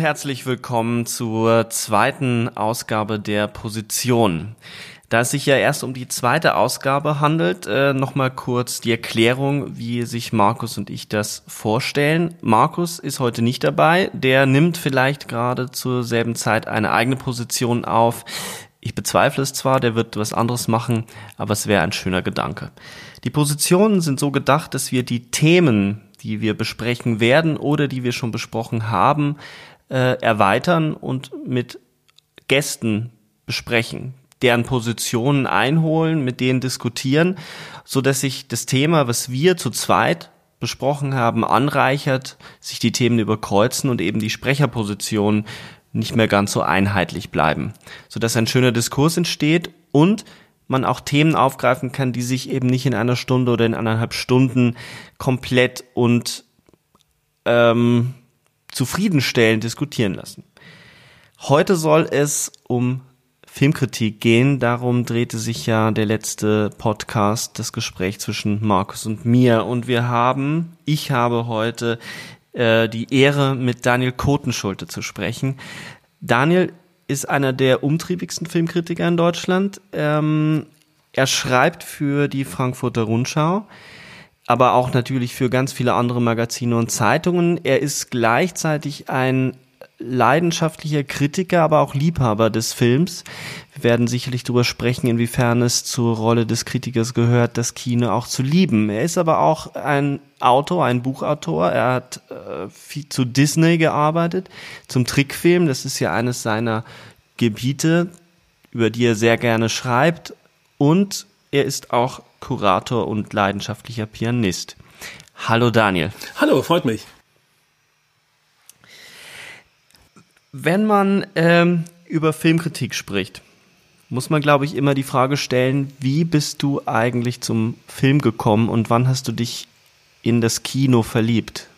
Herzlich willkommen zur zweiten Ausgabe der Position. Da es sich ja erst um die zweite Ausgabe handelt, äh, nochmal kurz die Erklärung, wie sich Markus und ich das vorstellen. Markus ist heute nicht dabei, der nimmt vielleicht gerade zur selben Zeit eine eigene Position auf. Ich bezweifle es zwar, der wird was anderes machen, aber es wäre ein schöner Gedanke. Die Positionen sind so gedacht, dass wir die Themen, die wir besprechen werden oder die wir schon besprochen haben, äh, erweitern und mit Gästen besprechen, deren Positionen einholen, mit denen diskutieren, so dass sich das Thema, was wir zu zweit besprochen haben, anreichert, sich die Themen überkreuzen und eben die Sprecherpositionen nicht mehr ganz so einheitlich bleiben, so dass ein schöner Diskurs entsteht und man auch Themen aufgreifen kann, die sich eben nicht in einer Stunde oder in anderthalb Stunden komplett und ähm, zufriedenstellend diskutieren lassen. Heute soll es um Filmkritik gehen. Darum drehte sich ja der letzte Podcast, das Gespräch zwischen Markus und mir. Und wir haben, ich habe heute äh, die Ehre, mit Daniel Kotenschulte zu sprechen. Daniel ist einer der umtriebigsten Filmkritiker in Deutschland. Ähm, er schreibt für die Frankfurter Rundschau, aber auch natürlich für ganz viele andere Magazine und Zeitungen. Er ist gleichzeitig ein leidenschaftlicher Kritiker, aber auch Liebhaber des Films. Wir werden sicherlich darüber sprechen, inwiefern es zur Rolle des Kritikers gehört, das Kino auch zu lieben. Er ist aber auch ein Autor, ein Buchautor. Er hat äh, viel zu Disney gearbeitet, zum Trickfilm. Das ist ja eines seiner Gebiete, über die er sehr gerne schreibt. Und er ist auch Kurator und leidenschaftlicher Pianist. Hallo Daniel. Hallo, freut mich. Wenn man ähm, über Filmkritik spricht, muss man, glaube ich, immer die Frage stellen, wie bist du eigentlich zum Film gekommen und wann hast du dich in das Kino verliebt?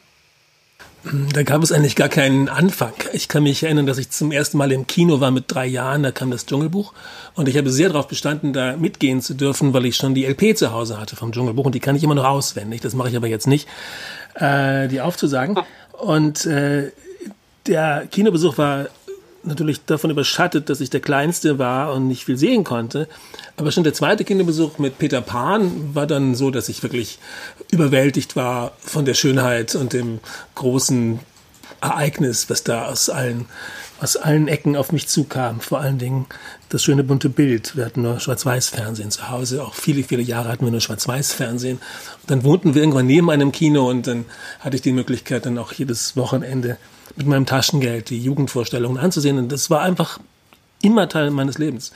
Da gab es eigentlich gar keinen Anfang. Ich kann mich erinnern, dass ich zum ersten Mal im Kino war mit drei Jahren, da kam das Dschungelbuch und ich habe sehr darauf bestanden, da mitgehen zu dürfen, weil ich schon die LP zu Hause hatte vom Dschungelbuch und die kann ich immer noch auswendig, das mache ich aber jetzt nicht, äh, die aufzusagen. Und äh, der Kinobesuch war natürlich davon überschattet, dass ich der Kleinste war und nicht viel sehen konnte. Aber schon der zweite Kinderbesuch mit Peter Pan war dann so, dass ich wirklich überwältigt war von der Schönheit und dem großen Ereignis, was da aus allen, aus allen Ecken auf mich zukam. Vor allen Dingen das schöne bunte Bild. Wir hatten nur Schwarz-Weiß-Fernsehen zu Hause. Auch viele, viele Jahre hatten wir nur Schwarz-Weiß-Fernsehen. Dann wohnten wir irgendwann neben einem Kino und dann hatte ich die Möglichkeit, dann auch jedes Wochenende mit meinem Taschengeld die Jugendvorstellungen anzusehen. Und das war einfach immer Teil meines Lebens.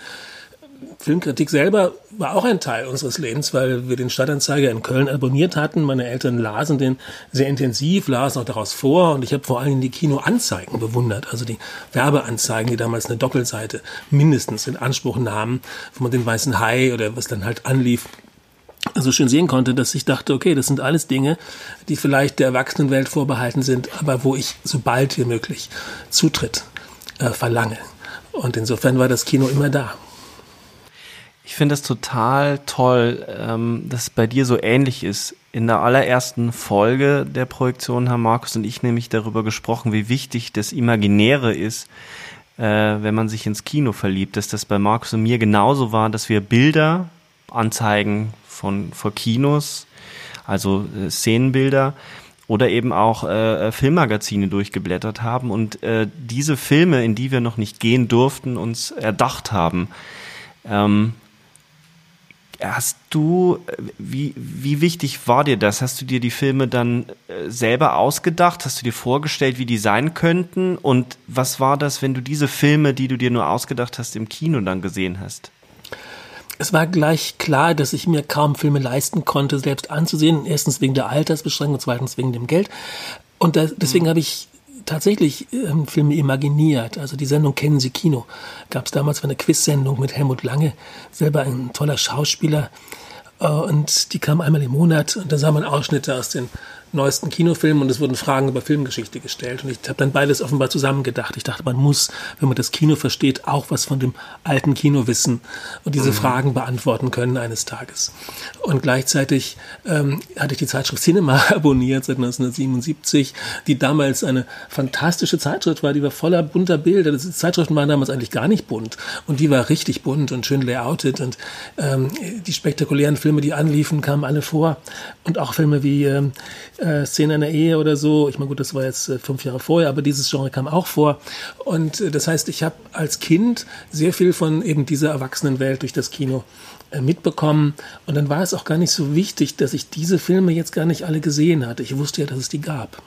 Filmkritik selber war auch ein Teil unseres Lebens, weil wir den Stadtanzeiger in Köln abonniert hatten. Meine Eltern lasen den sehr intensiv, lasen auch daraus vor und ich habe vor allem die Kinoanzeigen bewundert, also die Werbeanzeigen, die damals eine Doppelseite mindestens in Anspruch nahmen, wo man den weißen Hai oder was dann halt anlief, so schön sehen konnte, dass ich dachte, okay, das sind alles Dinge, die vielleicht der Erwachsenenwelt vorbehalten sind, aber wo ich so bald wie möglich Zutritt äh, verlange. Und insofern war das Kino immer da. Ich finde es total toll, ähm, dass es bei dir so ähnlich ist. In der allerersten Folge der Projektion haben Markus und ich nämlich darüber gesprochen, wie wichtig das Imaginäre ist, äh, wenn man sich ins Kino verliebt. Dass das bei Markus und mir genauso war, dass wir Bilder anzeigen von vor Kinos, also äh, Szenenbilder oder eben auch äh, äh, Filmmagazine durchgeblättert haben und äh, diese Filme, in die wir noch nicht gehen durften, uns erdacht haben. Ähm, hast du, äh, wie, wie wichtig war dir das? Hast du dir die Filme dann äh, selber ausgedacht? Hast du dir vorgestellt, wie die sein könnten? Und was war das, wenn du diese Filme, die du dir nur ausgedacht hast, im Kino dann gesehen hast? Es war gleich klar, dass ich mir kaum Filme leisten konnte, selbst anzusehen. Erstens wegen der Altersbeschränkung, zweitens wegen dem Geld. Und da, deswegen mhm. habe ich tatsächlich ähm, Filme imaginiert. Also die Sendung Kennen Sie Kino gab es damals eine Quiz-Sendung mit Helmut Lange, selber ein toller Schauspieler. Äh, und die kam einmal im Monat und da sah man Ausschnitte aus den neuesten Kinofilmen und es wurden Fragen über Filmgeschichte gestellt. Und ich habe dann beides offenbar zusammengedacht. Ich dachte, man muss, wenn man das Kino versteht, auch was von dem alten Kino wissen und diese mhm. Fragen beantworten können eines Tages. Und gleichzeitig ähm, hatte ich die Zeitschrift Cinema abonniert seit 1977, die damals eine fantastische Zeitschrift war. Die war voller bunter Bilder. Die Zeitschriften waren damals eigentlich gar nicht bunt. Und die war richtig bunt und schön layoutet. Und ähm, die spektakulären Filme, die anliefen, kamen alle vor. Und auch Filme wie ähm, äh, Szene einer Ehe oder so. Ich meine, gut, das war jetzt äh, fünf Jahre vorher, aber dieses Genre kam auch vor. Und äh, das heißt, ich habe als Kind sehr viel von eben dieser Erwachsenenwelt durch das Kino äh, mitbekommen. Und dann war es auch gar nicht so wichtig, dass ich diese Filme jetzt gar nicht alle gesehen hatte. Ich wusste ja, dass es die gab.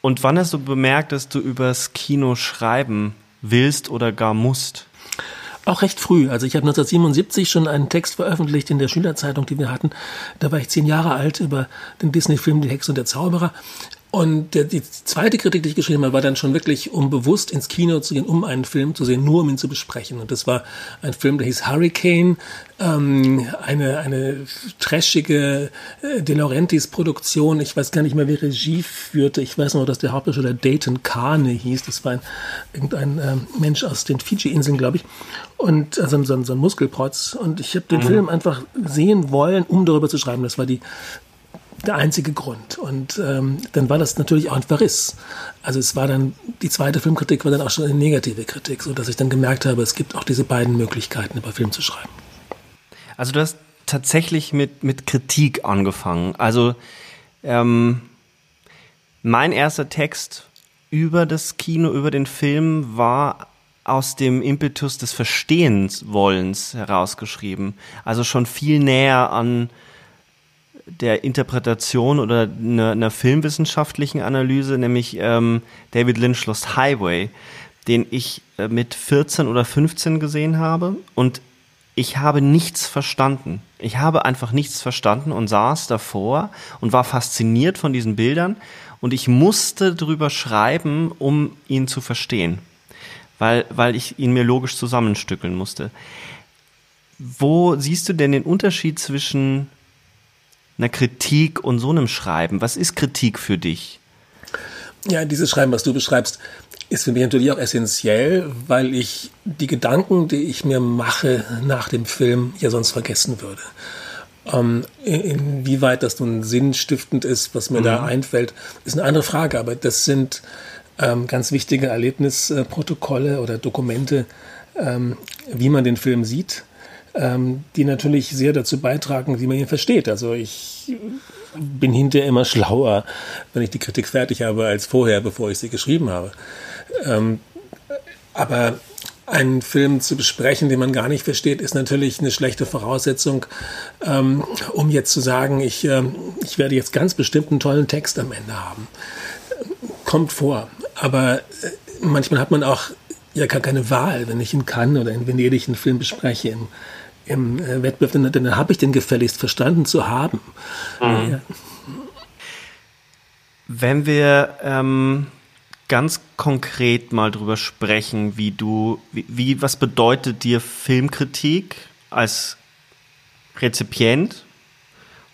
Und wann hast du bemerkt, dass du übers Kino schreiben willst oder gar musst? Auch recht früh. Also ich habe 1977 schon einen Text veröffentlicht in der Schülerzeitung, die wir hatten. Da war ich zehn Jahre alt über den Disney-Film Die Hexe und der Zauberer. Und der, die zweite Kritik, die ich geschrieben habe, war dann schon wirklich, um bewusst ins Kino zu gehen, um einen Film zu sehen, nur um ihn zu besprechen. Und das war ein Film, der hieß Hurricane, ähm, eine, eine trashige äh, De Laurentiis Produktion. Ich weiß gar nicht mehr, wer Regie führte. Ich weiß noch, dass der Hauptdarsteller Dayton Kane hieß. Das war ein, irgendein ähm, Mensch aus den Fiji-Inseln, glaube ich. Und also so, so ein Muskelprotz. Und ich habe den mhm. Film einfach sehen wollen, um darüber zu schreiben. Das war die der einzige Grund. Und ähm, dann war das natürlich auch ein Verriss. Also es war dann, die zweite Filmkritik war dann auch schon eine negative Kritik, so dass ich dann gemerkt habe, es gibt auch diese beiden Möglichkeiten, über Film zu schreiben. Also du hast tatsächlich mit, mit Kritik angefangen. Also ähm, mein erster Text über das Kino, über den Film war aus dem Impetus des Verstehenswollens herausgeschrieben. Also schon viel näher an der Interpretation oder einer, einer filmwissenschaftlichen Analyse, nämlich ähm, David Lynch Lost Highway, den ich äh, mit 14 oder 15 gesehen habe und ich habe nichts verstanden. Ich habe einfach nichts verstanden und saß davor und war fasziniert von diesen Bildern und ich musste drüber schreiben, um ihn zu verstehen, weil, weil ich ihn mir logisch zusammenstückeln musste. Wo siehst du denn den Unterschied zwischen einer Kritik und so einem Schreiben? Was ist Kritik für dich? Ja, dieses Schreiben, was du beschreibst, ist für mich natürlich auch essentiell, weil ich die Gedanken, die ich mir mache nach dem Film, ja sonst vergessen würde. Ähm, inwieweit das nun sinnstiftend ist, was mir mhm. da einfällt, ist eine andere Frage, aber das sind ähm, ganz wichtige Erlebnisprotokolle oder Dokumente, ähm, wie man den Film sieht ähm, die natürlich sehr dazu beitragen, wie man ihn versteht. Also ich bin hinterher immer schlauer, wenn ich die Kritik fertig habe, als vorher, bevor ich sie geschrieben habe. Ähm, aber einen Film zu besprechen, den man gar nicht versteht, ist natürlich eine schlechte Voraussetzung, ähm, um jetzt zu sagen, ich, äh, ich werde jetzt ganz bestimmt einen tollen Text am Ende haben. Kommt vor. Aber äh, manchmal hat man auch ja gar keine Wahl, wenn ich ihn kann oder in Venedig einen Film bespreche. Im, im äh, Wettbewerb, dann, dann habe ich den gefälligst verstanden zu haben. Mhm. Ja. Wenn wir ähm, ganz konkret mal drüber sprechen, wie du, wie, wie, was bedeutet dir Filmkritik als Rezipient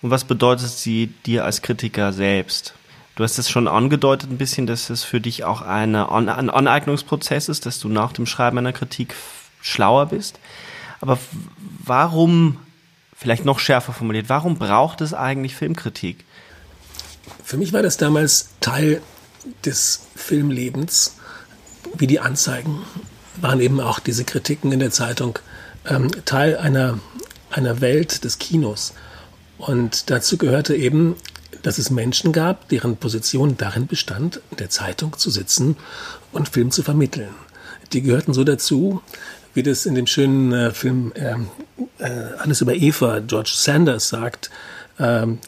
und was bedeutet sie dir als Kritiker selbst? Du hast es schon angedeutet ein bisschen, dass es für dich auch eine, ein Aneignungsprozess ist, dass du nach dem Schreiben einer Kritik schlauer bist. Aber warum, vielleicht noch schärfer formuliert, warum braucht es eigentlich Filmkritik? Für mich war das damals Teil des Filmlebens, wie die Anzeigen waren eben auch diese Kritiken in der Zeitung ähm, Teil einer, einer Welt des Kinos. Und dazu gehörte eben, dass es Menschen gab, deren Position darin bestand, in der Zeitung zu sitzen und Film zu vermitteln. Die gehörten so dazu, wie das in dem schönen äh, Film ähm, äh, Alles über Eva George Sanders sagt, ähm,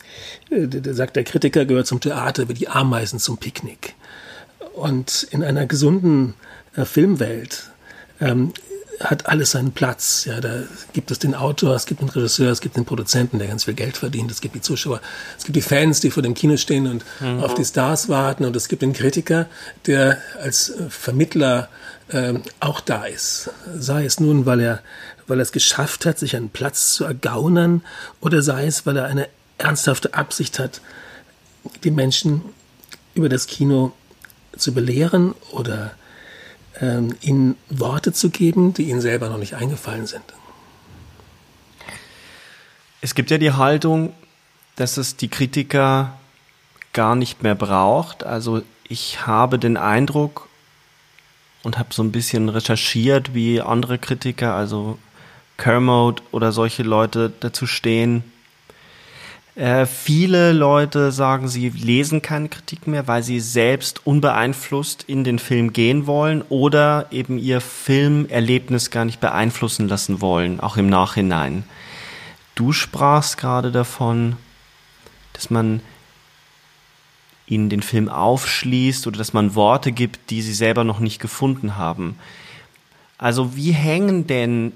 äh, der sagt, der Kritiker gehört zum Theater wie die Ameisen zum Picknick. Und in einer gesunden äh, Filmwelt ähm, hat alles seinen Platz. Ja, da gibt es den Autor, es gibt den Regisseur, es gibt den Produzenten, der ganz viel Geld verdient, es gibt die Zuschauer, es gibt die Fans, die vor dem Kino stehen und mhm. auf die Stars warten und es gibt den Kritiker, der als äh, Vermittler äh, auch da ist. Sei es nun, weil er, weil er es geschafft hat, sich einen Platz zu ergaunern, oder sei es, weil er eine ernsthafte Absicht hat, die Menschen über das Kino zu belehren oder ähm, ihnen Worte zu geben, die ihnen selber noch nicht eingefallen sind. Es gibt ja die Haltung, dass es die Kritiker gar nicht mehr braucht. Also ich habe den Eindruck und habe so ein bisschen recherchiert, wie andere Kritiker, also Kermode oder solche Leute dazu stehen, äh, viele Leute sagen, sie lesen keine Kritik mehr, weil sie selbst unbeeinflusst in den Film gehen wollen oder eben ihr Filmerlebnis gar nicht beeinflussen lassen wollen, auch im Nachhinein. Du sprachst gerade davon, dass man ihnen den Film aufschließt oder dass man Worte gibt, die sie selber noch nicht gefunden haben. Also wie hängen denn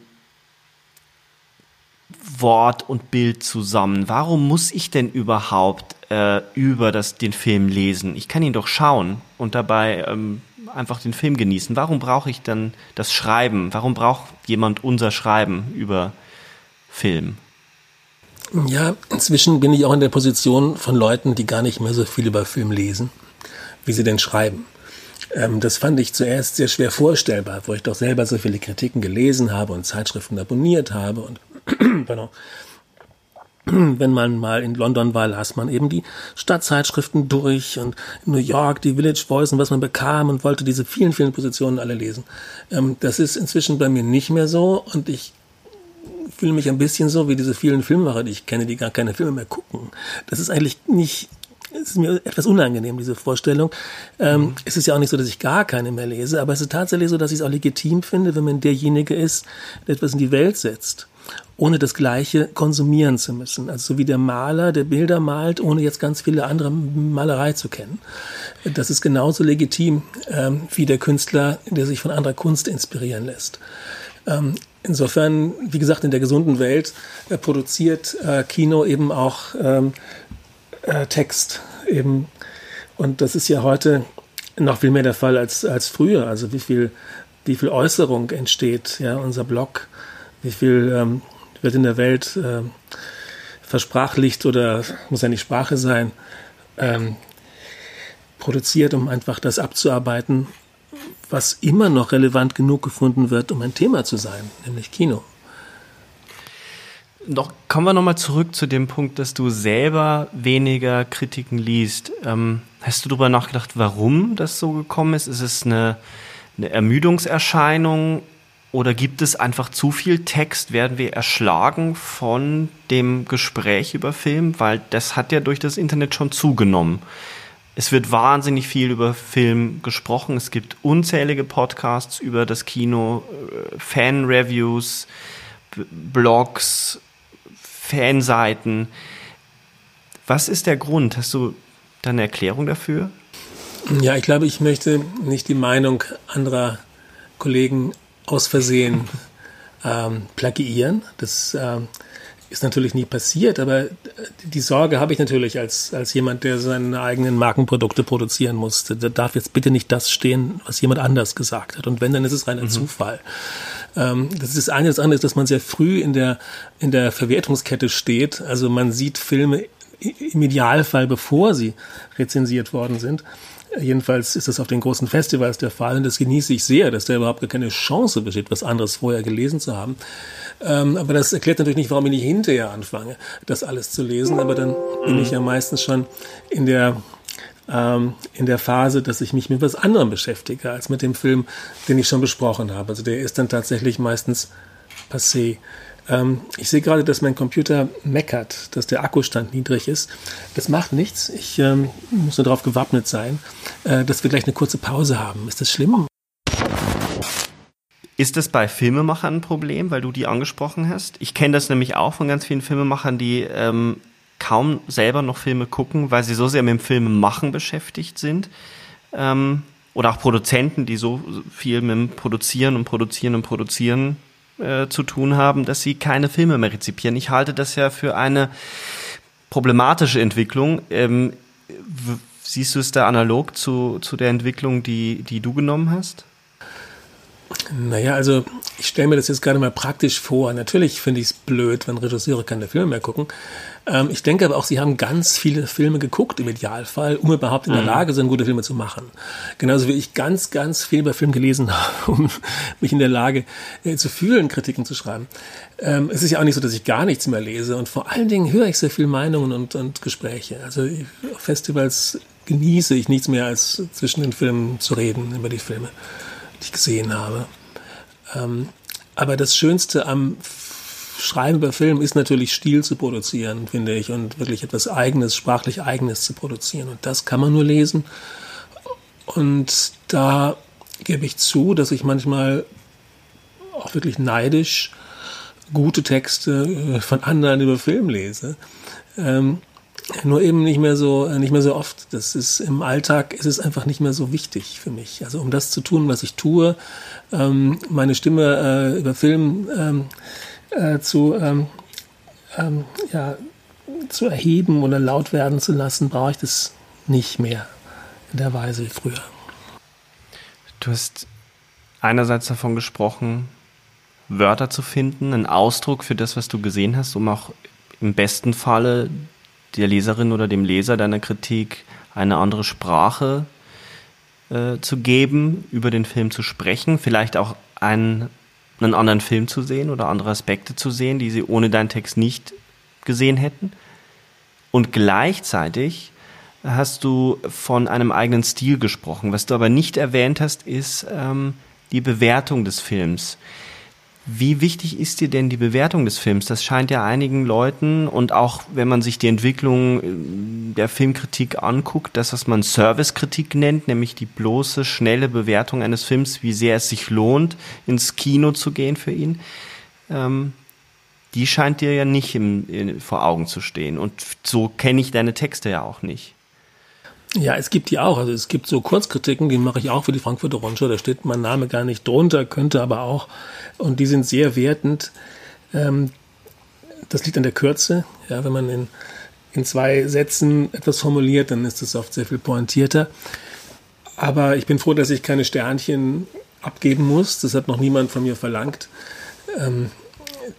Wort und Bild zusammen. Warum muss ich denn überhaupt äh, über das, den Film lesen? Ich kann ihn doch schauen und dabei ähm, einfach den Film genießen. Warum brauche ich dann das Schreiben? Warum braucht jemand unser Schreiben über Film? Ja, inzwischen bin ich auch in der Position von Leuten, die gar nicht mehr so viel über Film lesen, wie sie denn schreiben. Ähm, das fand ich zuerst sehr schwer vorstellbar, wo ich doch selber so viele Kritiken gelesen habe und Zeitschriften abonniert habe und pardon, wenn man mal in London war, las man eben die Stadtzeitschriften durch und in New York die Village Voice und was man bekam und wollte diese vielen, vielen Positionen alle lesen. Ähm, das ist inzwischen bei mir nicht mehr so und ich fühle mich ein bisschen so wie diese vielen Filmemacher, die ich kenne, die gar keine Filme mehr gucken. Das ist eigentlich nicht, es ist mir etwas unangenehm, diese Vorstellung. Ähm, mhm. Es ist ja auch nicht so, dass ich gar keine mehr lese, aber es ist tatsächlich so, dass ich es auch legitim finde, wenn man derjenige ist, der etwas in die Welt setzt ohne das Gleiche konsumieren zu müssen. Also so wie der Maler, der Bilder malt, ohne jetzt ganz viele andere Malerei zu kennen. Das ist genauso legitim ähm, wie der Künstler, der sich von anderer Kunst inspirieren lässt. Ähm, insofern, wie gesagt, in der gesunden Welt äh, produziert äh, Kino eben auch ähm, äh, Text eben. Und das ist ja heute noch viel mehr der Fall als, als früher. Also wie viel, wie viel Äußerung entsteht, ja, unser Blog, wie viel ähm, wird in der Welt äh, versprachlicht oder muss ja nicht Sprache sein, ähm, produziert, um einfach das abzuarbeiten, was immer noch relevant genug gefunden wird, um ein Thema zu sein, nämlich Kino. Doch kommen wir nochmal zurück zu dem Punkt, dass du selber weniger Kritiken liest. Ähm, hast du darüber nachgedacht, warum das so gekommen ist? Ist es eine, eine Ermüdungserscheinung oder gibt es einfach zu viel Text? Werden wir erschlagen von dem Gespräch über Film? Weil das hat ja durch das Internet schon zugenommen. Es wird wahnsinnig viel über Film gesprochen. Es gibt unzählige Podcasts über das Kino, äh, Fan-Reviews, Blogs, Fanseiten. Was ist der Grund? Hast du da eine Erklärung dafür? Ja, ich glaube, ich möchte nicht die Meinung anderer Kollegen aus Versehen ähm, plagiieren. Das ähm, ist natürlich nie passiert, aber die Sorge habe ich natürlich als, als jemand, der seine eigenen Markenprodukte produzieren muss. Da darf jetzt bitte nicht das stehen, was jemand anders gesagt hat. Und wenn, dann ist es reiner mhm. Zufall. Ähm, das ist das eine. Das andere ist, dass man sehr früh in der, in der Verwertungskette steht. Also man sieht Filme im Idealfall, bevor sie rezensiert worden sind. Jedenfalls ist das auf den großen Festivals der Fall und das genieße ich sehr, dass da überhaupt gar keine Chance besteht, was anderes vorher gelesen zu haben. Ähm, aber das erklärt natürlich nicht, warum ich nicht hinterher anfange, das alles zu lesen. Aber dann bin ich ja meistens schon in der ähm, in der Phase, dass ich mich mit was anderem beschäftige als mit dem Film, den ich schon besprochen habe. Also der ist dann tatsächlich meistens passé. Ähm, ich sehe gerade, dass mein Computer meckert, dass der Akkustand niedrig ist. Das macht nichts. Ich ähm, muss nur darauf gewappnet sein, äh, dass wir gleich eine kurze Pause haben. Ist das schlimm? Ist das bei Filmemachern ein Problem, weil du die angesprochen hast? Ich kenne das nämlich auch von ganz vielen Filmemachern, die ähm, kaum selber noch Filme gucken, weil sie so sehr mit dem Filmemachen beschäftigt sind. Ähm, oder auch Produzenten, die so viel mit dem Produzieren und Produzieren und Produzieren äh, zu tun haben, dass sie keine Filme mehr rezipieren. Ich halte das ja für eine problematische Entwicklung. Ähm, siehst du es da analog zu, zu der Entwicklung, die, die du genommen hast? Naja, also ich stelle mir das jetzt gerade mal praktisch vor. Natürlich finde ich es blöd, wenn Regisseure keine Filme mehr gucken. Ähm, ich denke aber auch, sie haben ganz viele Filme geguckt im Idealfall, um überhaupt in der mhm. Lage sind, gute Filme zu machen. Genauso wie ich ganz, ganz viel über Film gelesen habe, um mich in der Lage äh, zu fühlen, Kritiken zu schreiben. Ähm, es ist ja auch nicht so, dass ich gar nichts mehr lese und vor allen Dingen höre ich sehr viel Meinungen und, und Gespräche. Also auf Festivals genieße ich nichts mehr, als zwischen den Filmen zu reden über die Filme ich gesehen habe. Ähm, aber das Schönste am Schreiben über Film ist natürlich Stil zu produzieren, finde ich, und wirklich etwas Eigenes, sprachlich Eigenes zu produzieren. Und das kann man nur lesen. Und da gebe ich zu, dass ich manchmal auch wirklich neidisch gute Texte äh, von anderen über Film lese. Ähm, nur eben nicht mehr so, äh, nicht mehr so oft. Das ist im Alltag ist es einfach nicht mehr so wichtig für mich. Also um das zu tun, was ich tue, ähm, meine Stimme äh, über Film ähm, äh, zu, ähm, ähm, ja, zu erheben oder laut werden zu lassen, brauche ich das nicht mehr in der Weise wie früher. Du hast einerseits davon gesprochen, Wörter zu finden, einen Ausdruck für das, was du gesehen hast, um auch im besten Falle der Leserin oder dem Leser deiner Kritik eine andere Sprache äh, zu geben, über den Film zu sprechen, vielleicht auch einen, einen anderen Film zu sehen oder andere Aspekte zu sehen, die sie ohne deinen Text nicht gesehen hätten. Und gleichzeitig hast du von einem eigenen Stil gesprochen. Was du aber nicht erwähnt hast, ist ähm, die Bewertung des Films. Wie wichtig ist dir denn die Bewertung des Films? Das scheint ja einigen Leuten und auch wenn man sich die Entwicklung äh, der Filmkritik anguckt, das, was man Servicekritik nennt, nämlich die bloße, schnelle Bewertung eines Films, wie sehr es sich lohnt, ins Kino zu gehen für ihn, ähm, die scheint dir ja nicht im, in, vor Augen zu stehen. Und so kenne ich deine Texte ja auch nicht. Ja, es gibt die auch. Also es gibt so Kurzkritiken, die mache ich auch für die Frankfurter Rundschau. Da steht mein Name gar nicht drunter, könnte aber auch. Und die sind sehr wertend. Ähm, das liegt an der Kürze. Ja, wenn man in, in zwei Sätzen etwas formuliert, dann ist es oft sehr viel pointierter. Aber ich bin froh, dass ich keine Sternchen abgeben muss. Das hat noch niemand von mir verlangt.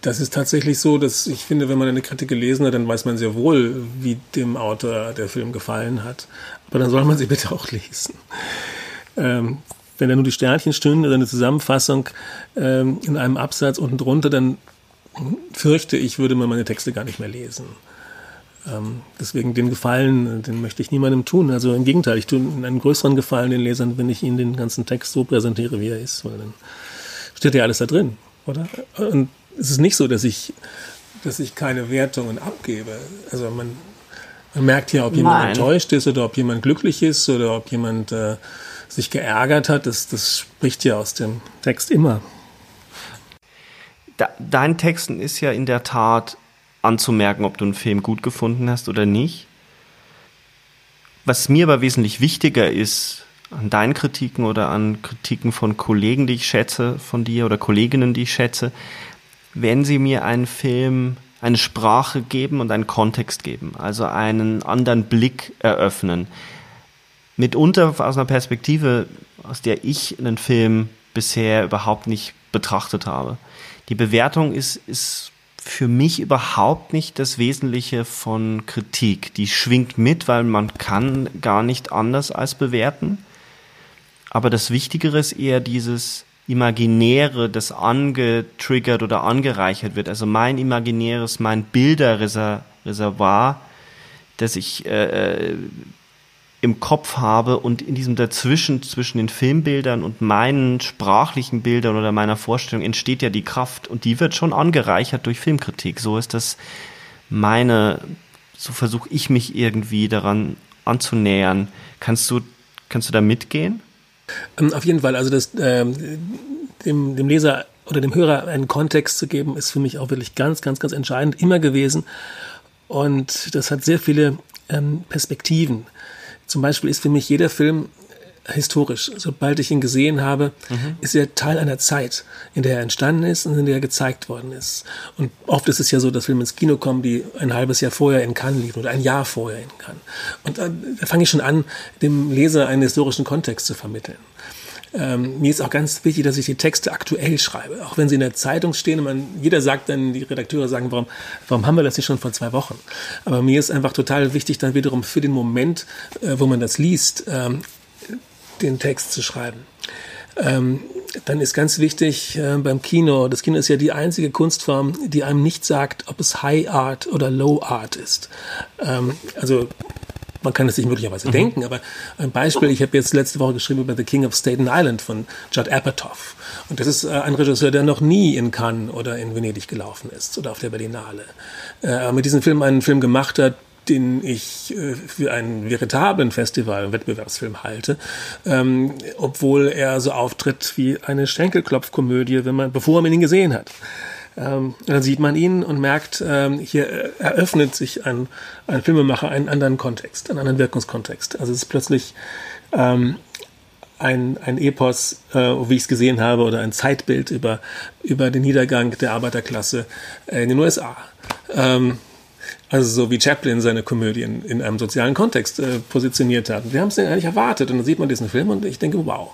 Das ist tatsächlich so, dass ich finde, wenn man eine Kritik gelesen hat, dann weiß man sehr wohl, wie dem Autor der Film gefallen hat. Aber dann soll man sie bitte auch lesen. Ähm, wenn da nur die Sternchen stünden oder eine Zusammenfassung ähm, in einem Absatz unten drunter, dann fürchte ich, würde man meine Texte gar nicht mehr lesen. Ähm, deswegen den Gefallen, den möchte ich niemandem tun. Also im Gegenteil, ich tue einen größeren Gefallen den Lesern, wenn ich ihnen den ganzen Text so präsentiere, wie er ist, weil dann steht ja alles da drin, oder? Und es ist nicht so, dass ich, dass ich keine Wertungen abgebe. Also man, man merkt ja, ob jemand Nein. enttäuscht ist oder ob jemand glücklich ist oder ob jemand äh, sich geärgert hat. Das, das spricht ja aus dem Text immer. Dein Texten ist ja in der Tat anzumerken, ob du einen Film gut gefunden hast oder nicht. Was mir aber wesentlich wichtiger ist an deinen Kritiken oder an Kritiken von Kollegen, die ich schätze, von dir oder Kolleginnen, die ich schätze, wenn sie mir einen Film, eine Sprache geben und einen Kontext geben, also einen anderen Blick eröffnen. Mitunter aus einer Perspektive, aus der ich einen Film bisher überhaupt nicht betrachtet habe. Die Bewertung ist, ist für mich überhaupt nicht das Wesentliche von Kritik. Die schwingt mit, weil man kann gar nicht anders als bewerten. Aber das Wichtigere ist eher dieses, Imaginäre, das angetriggert oder angereichert wird. Also mein imaginäres, mein Bilderreservoir, das ich äh, äh, im Kopf habe und in diesem Dazwischen, zwischen den Filmbildern und meinen sprachlichen Bildern oder meiner Vorstellung entsteht ja die Kraft und die wird schon angereichert durch Filmkritik. So ist das meine, so versuche ich mich irgendwie daran anzunähern. Kannst du, kannst du da mitgehen? Ähm, auf jeden Fall, also das, ähm, dem, dem Leser oder dem Hörer einen Kontext zu geben, ist für mich auch wirklich ganz, ganz, ganz entscheidend immer gewesen. Und das hat sehr viele ähm, Perspektiven. Zum Beispiel ist für mich jeder Film historisch. Sobald ich ihn gesehen habe, mhm. ist er Teil einer Zeit, in der er entstanden ist und in der er gezeigt worden ist. Und oft ist es ja so, dass Filme ins Kino kommen, die ein halbes Jahr vorher in Cannes liefen oder ein Jahr vorher in Cannes. Und da, fange ich schon an, dem Leser einen historischen Kontext zu vermitteln. Ähm, mir ist auch ganz wichtig, dass ich die Texte aktuell schreibe, auch wenn sie in der Zeitung stehen. Und man, jeder sagt dann, die Redakteure sagen, warum, warum haben wir das nicht schon vor zwei Wochen? Aber mir ist einfach total wichtig, dann wiederum für den Moment, äh, wo man das liest, ähm, den Text zu schreiben. Ähm, dann ist ganz wichtig äh, beim Kino, das Kino ist ja die einzige Kunstform, die einem nicht sagt, ob es High Art oder Low Art ist. Ähm, also man kann es sich möglicherweise mhm. denken, aber ein Beispiel, ich habe jetzt letzte Woche geschrieben über The King of Staten Island von Judd Apatow. Und das ist äh, ein Regisseur, der noch nie in Cannes oder in Venedig gelaufen ist oder auf der Berlinale. Äh, mit diesem Film einen Film gemacht hat, den ich äh, für einen veritablen Festival, Wettbewerbsfilm halte, ähm, obwohl er so auftritt wie eine Schenkelklopfkomödie, wenn man, bevor man ihn gesehen hat. Ähm, dann sieht man ihn und merkt, ähm, hier eröffnet sich ein, ein Filmemacher einen anderen Kontext, einen anderen Wirkungskontext. Also es ist plötzlich ähm, ein, ein Epos, äh, wie ich es gesehen habe, oder ein Zeitbild über, über den Niedergang der Arbeiterklasse in den USA. Ähm, also so wie Chaplin seine Komödien in einem sozialen Kontext äh, positioniert hat. Wir haben es eigentlich erwartet und dann sieht man diesen Film und ich denke, wow.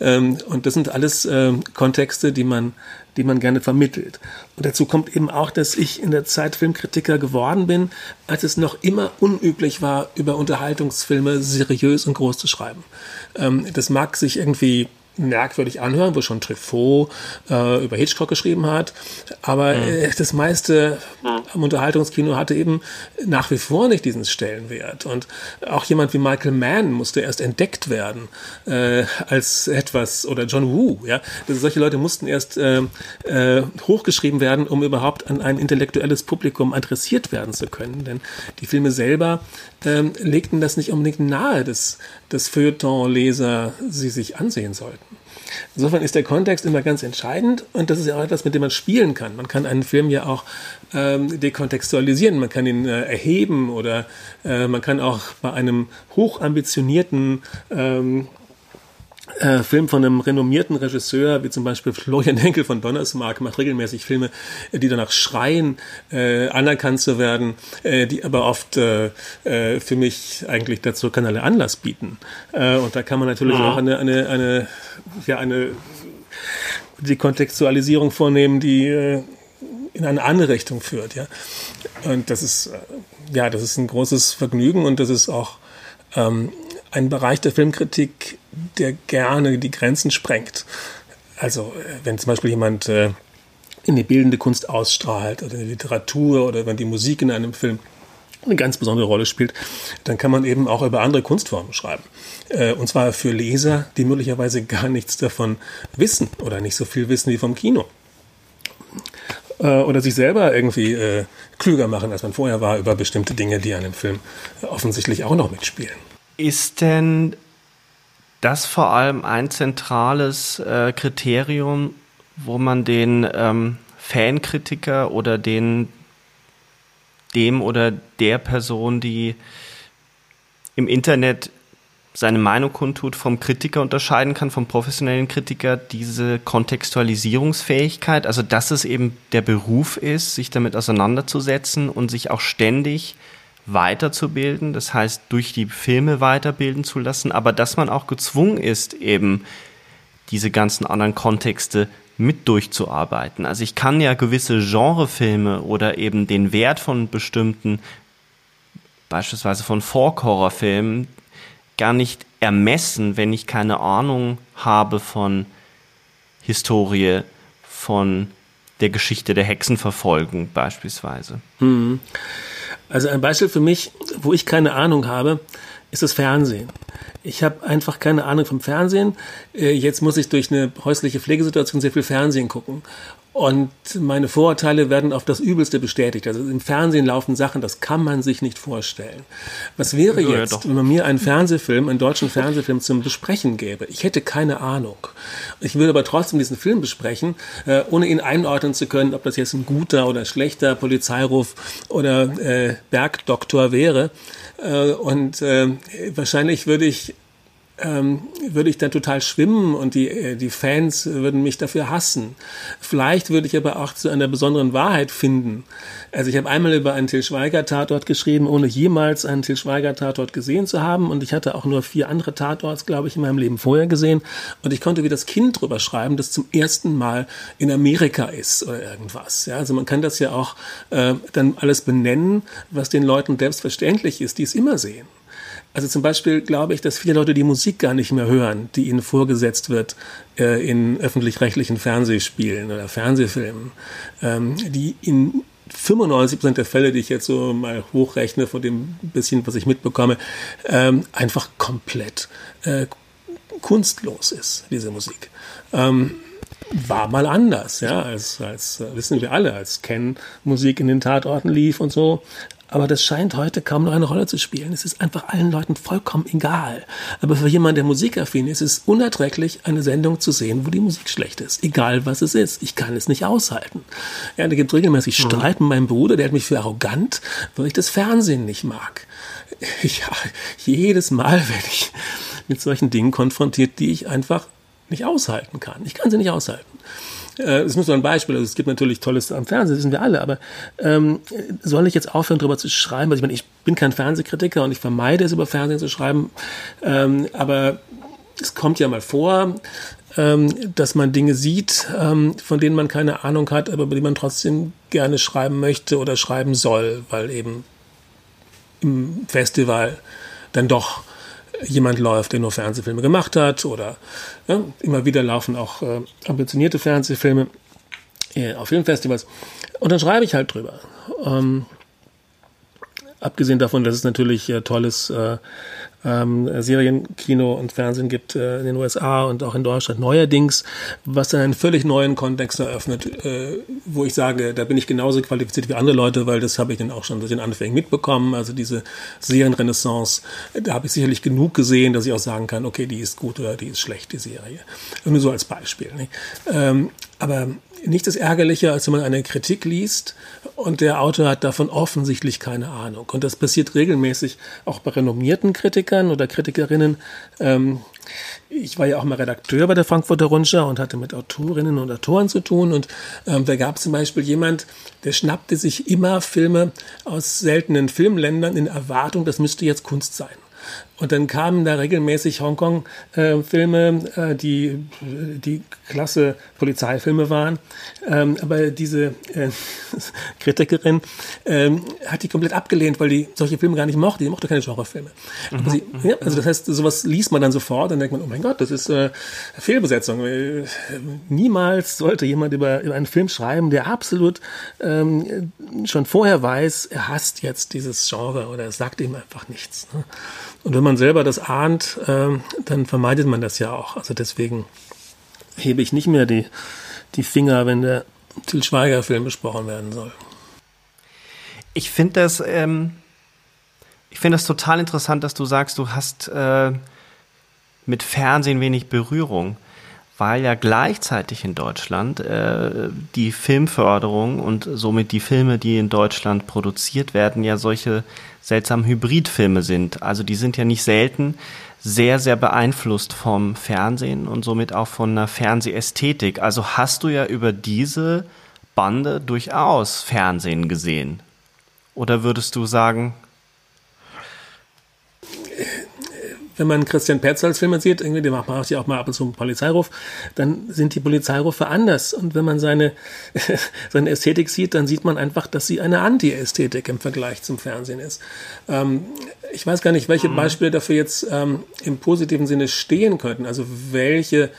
Ähm, und das sind alles äh, Kontexte, die man, die man gerne vermittelt. Und dazu kommt eben auch, dass ich in der Zeit Filmkritiker geworden bin, als es noch immer unüblich war, über Unterhaltungsfilme seriös und groß zu schreiben. Ähm, das mag sich irgendwie merkwürdig anhören, wo schon Truffaut äh, über Hitchcock geschrieben hat. Aber mhm. äh, das meiste am Unterhaltungskino hatte eben nach wie vor nicht diesen Stellenwert. Und auch jemand wie Michael Mann musste erst entdeckt werden äh, als etwas, oder John Woo, ja. Also solche Leute mussten erst äh, äh, hochgeschrieben werden, um überhaupt an ein intellektuelles Publikum adressiert werden zu können. Denn die Filme selber ähm, legten das nicht unbedingt nahe, dass, dass Feuilleton-Leser sie sich ansehen sollten. Insofern ist der Kontext immer ganz entscheidend und das ist ja auch etwas, mit dem man spielen kann. Man kann einen Film ja auch ähm, dekontextualisieren, man kann ihn äh, erheben oder äh, man kann auch bei einem hochambitionierten ähm, äh, Film von einem renommierten Regisseur, wie zum Beispiel Florian Henkel von Donnersmarck, macht regelmäßig Filme, die danach schreien, äh, anerkannt zu werden, äh, die aber oft äh, äh, für mich eigentlich dazu keinerlei Anlass bieten. Äh, und da kann man natürlich ja. auch eine, eine, eine, ja, eine die Kontextualisierung vornehmen, die äh, in eine andere Richtung führt, ja. Und das ist, äh, ja, das ist ein großes Vergnügen und das ist auch ähm, ein Bereich der Filmkritik, der gerne die Grenzen sprengt. Also wenn zum Beispiel jemand äh, in die bildende Kunst ausstrahlt oder in die Literatur oder wenn die Musik in einem Film eine ganz besondere Rolle spielt, dann kann man eben auch über andere Kunstformen schreiben. Äh, und zwar für Leser, die möglicherweise gar nichts davon wissen oder nicht so viel wissen wie vom Kino. Äh, oder sich selber irgendwie äh, klüger machen, als man vorher war über bestimmte Dinge, die an dem Film offensichtlich auch noch mitspielen. Ist denn das vor allem ein zentrales äh, Kriterium, wo man den ähm, Fankritiker oder den dem oder der Person, die im Internet seine Meinung kundtut, vom Kritiker unterscheiden kann, vom professionellen Kritiker, diese Kontextualisierungsfähigkeit, also dass es eben der Beruf ist, sich damit auseinanderzusetzen und sich auch ständig weiterzubilden, das heißt durch die Filme weiterbilden zu lassen, aber dass man auch gezwungen ist, eben diese ganzen anderen Kontexte mit durchzuarbeiten. Also ich kann ja gewisse Genrefilme oder eben den Wert von bestimmten, beispielsweise von Folk-Horrorfilmen, gar nicht ermessen, wenn ich keine Ahnung habe von Historie, von der Geschichte der Hexenverfolgung beispielsweise. Hm. Also ein Beispiel für mich, wo ich keine Ahnung habe, ist das Fernsehen. Ich habe einfach keine Ahnung vom Fernsehen. Äh, jetzt muss ich durch eine häusliche Pflegesituation sehr viel Fernsehen gucken. Und meine Vorurteile werden auf das Übelste bestätigt. Also im Fernsehen laufen Sachen, das kann man sich nicht vorstellen. Was wäre ja, jetzt, ja, wenn man mir einen Fernsehfilm, einen deutschen Fernsehfilm zum Besprechen gäbe? Ich hätte keine Ahnung. Ich würde aber trotzdem diesen Film besprechen, äh, ohne ihn einordnen zu können, ob das jetzt ein guter oder schlechter Polizeiruf oder äh, Bergdoktor wäre. Äh, und äh, wahrscheinlich würde ich ähm, würde ich dann total schwimmen und die, äh, die Fans würden mich dafür hassen. Vielleicht würde ich aber auch zu einer besonderen Wahrheit finden. Also ich habe einmal über einen Til Schweiger-Tatort geschrieben, ohne jemals einen Til Schweiger-Tatort gesehen zu haben. Und ich hatte auch nur vier andere Tatorts, glaube ich, in meinem Leben vorher gesehen. Und ich konnte wie das Kind drüber schreiben, das zum ersten Mal in Amerika ist oder irgendwas. Ja, also man kann das ja auch äh, dann alles benennen, was den Leuten selbstverständlich ist, die es immer sehen. Also zum Beispiel glaube ich, dass viele Leute die Musik gar nicht mehr hören, die ihnen vorgesetzt wird äh, in öffentlich-rechtlichen Fernsehspielen oder Fernsehfilmen, ähm, die in 95 Prozent der Fälle, die ich jetzt so mal hochrechne von dem bisschen, was ich mitbekomme, ähm, einfach komplett äh, kunstlos ist, diese Musik. Ähm, war mal anders, ja, als, als äh, wissen wir alle, als Ken Musik in den Tatorten lief und so, aber das scheint heute kaum noch eine Rolle zu spielen. Es ist einfach allen Leuten vollkommen egal. Aber für jemanden, der musikaffin ist, ist es unerträglich, eine Sendung zu sehen, wo die Musik schlecht ist. Egal was es ist. Ich kann es nicht aushalten. Ja, da gibt regelmäßig mhm. Streit mit meinem Bruder, der hat mich für arrogant, weil ich das Fernsehen nicht mag. Ja, jedes Mal werde ich mit solchen Dingen konfrontiert, die ich einfach nicht aushalten kann. Ich kann sie nicht aushalten. Äh, es muss nur ein Beispiel, also es gibt natürlich Tolles am Fernsehen, wissen wir alle, aber ähm, soll ich jetzt aufhören, darüber zu schreiben? Also ich meine, ich bin kein Fernsehkritiker und ich vermeide es, über Fernsehen zu schreiben, ähm, aber es kommt ja mal vor, ähm, dass man Dinge sieht, ähm, von denen man keine Ahnung hat, aber über die man trotzdem gerne schreiben möchte oder schreiben soll, weil eben im Festival dann doch jemand läuft, der nur Fernsehfilme gemacht hat oder ja, immer wieder laufen auch äh, ambitionierte Fernsehfilme äh, auf Filmfestivals. Und dann schreibe ich halt drüber. Ähm, abgesehen davon, dass es natürlich äh, tolles äh, ähm, Serien, Kino und Fernsehen gibt äh, in den USA und auch in Deutschland neuerdings, was dann einen völlig neuen Kontext eröffnet, äh, wo ich sage, da bin ich genauso qualifiziert wie andere Leute, weil das habe ich dann auch schon durch den Anfängen mitbekommen. Also diese Serienrenaissance, da habe ich sicherlich genug gesehen, dass ich auch sagen kann, okay, die ist gut oder die ist schlecht, die Serie. Nur so als Beispiel. Ähm, aber nichts ist ärgerlicher, als wenn man eine Kritik liest und der Autor hat davon offensichtlich keine Ahnung. Und das passiert regelmäßig auch bei renommierten Kritikern oder Kritikerinnen. Ähm, ich war ja auch mal Redakteur bei der Frankfurter Rundschau und hatte mit Autorinnen und Autoren zu tun. Und ähm, da gab es zum Beispiel jemand, der schnappte sich immer Filme aus seltenen Filmländern in Erwartung, das müsste jetzt Kunst sein. Und dann kamen da regelmäßig Hongkong-Filme, äh, die, die klasse Polizeifilme waren. Ähm, aber diese äh, Kritikerin ähm, hat die komplett abgelehnt, weil die solche Filme gar nicht mochte. Die mochte keine Genrefilme. Mhm. Sie, ja, also das heißt, sowas liest man dann sofort und denkt man, oh mein Gott, das ist äh, Fehlbesetzung. Äh, niemals sollte jemand über, über einen Film schreiben, der absolut ähm, schon vorher weiß, er hasst jetzt dieses Genre oder es sagt ihm einfach nichts. Ne? Und wenn man selber das ahnt, äh, dann vermeidet man das ja auch. Also deswegen hebe ich nicht mehr die, die Finger, wenn der Til Schweiger-Film besprochen werden soll. Ich finde das, ähm, ich finde das total interessant, dass du sagst, du hast äh, mit Fernsehen wenig Berührung weil ja gleichzeitig in Deutschland äh, die Filmförderung und somit die Filme, die in Deutschland produziert werden, ja solche seltsamen Hybridfilme sind. Also die sind ja nicht selten sehr, sehr beeinflusst vom Fernsehen und somit auch von einer Fernsehästhetik. Also hast du ja über diese Bande durchaus Fernsehen gesehen. Oder würdest du sagen, wenn man Christian Petzolds Filme sieht, irgendwie, der macht ja auch mal ab und zu einen Polizeiruf, dann sind die Polizeirufe anders. Und wenn man seine, seine Ästhetik sieht, dann sieht man einfach, dass sie eine Anti-Ästhetik im Vergleich zum Fernsehen ist. Ähm, ich weiß gar nicht, welche mhm. Beispiele dafür jetzt ähm, im positiven Sinne stehen könnten. Also welche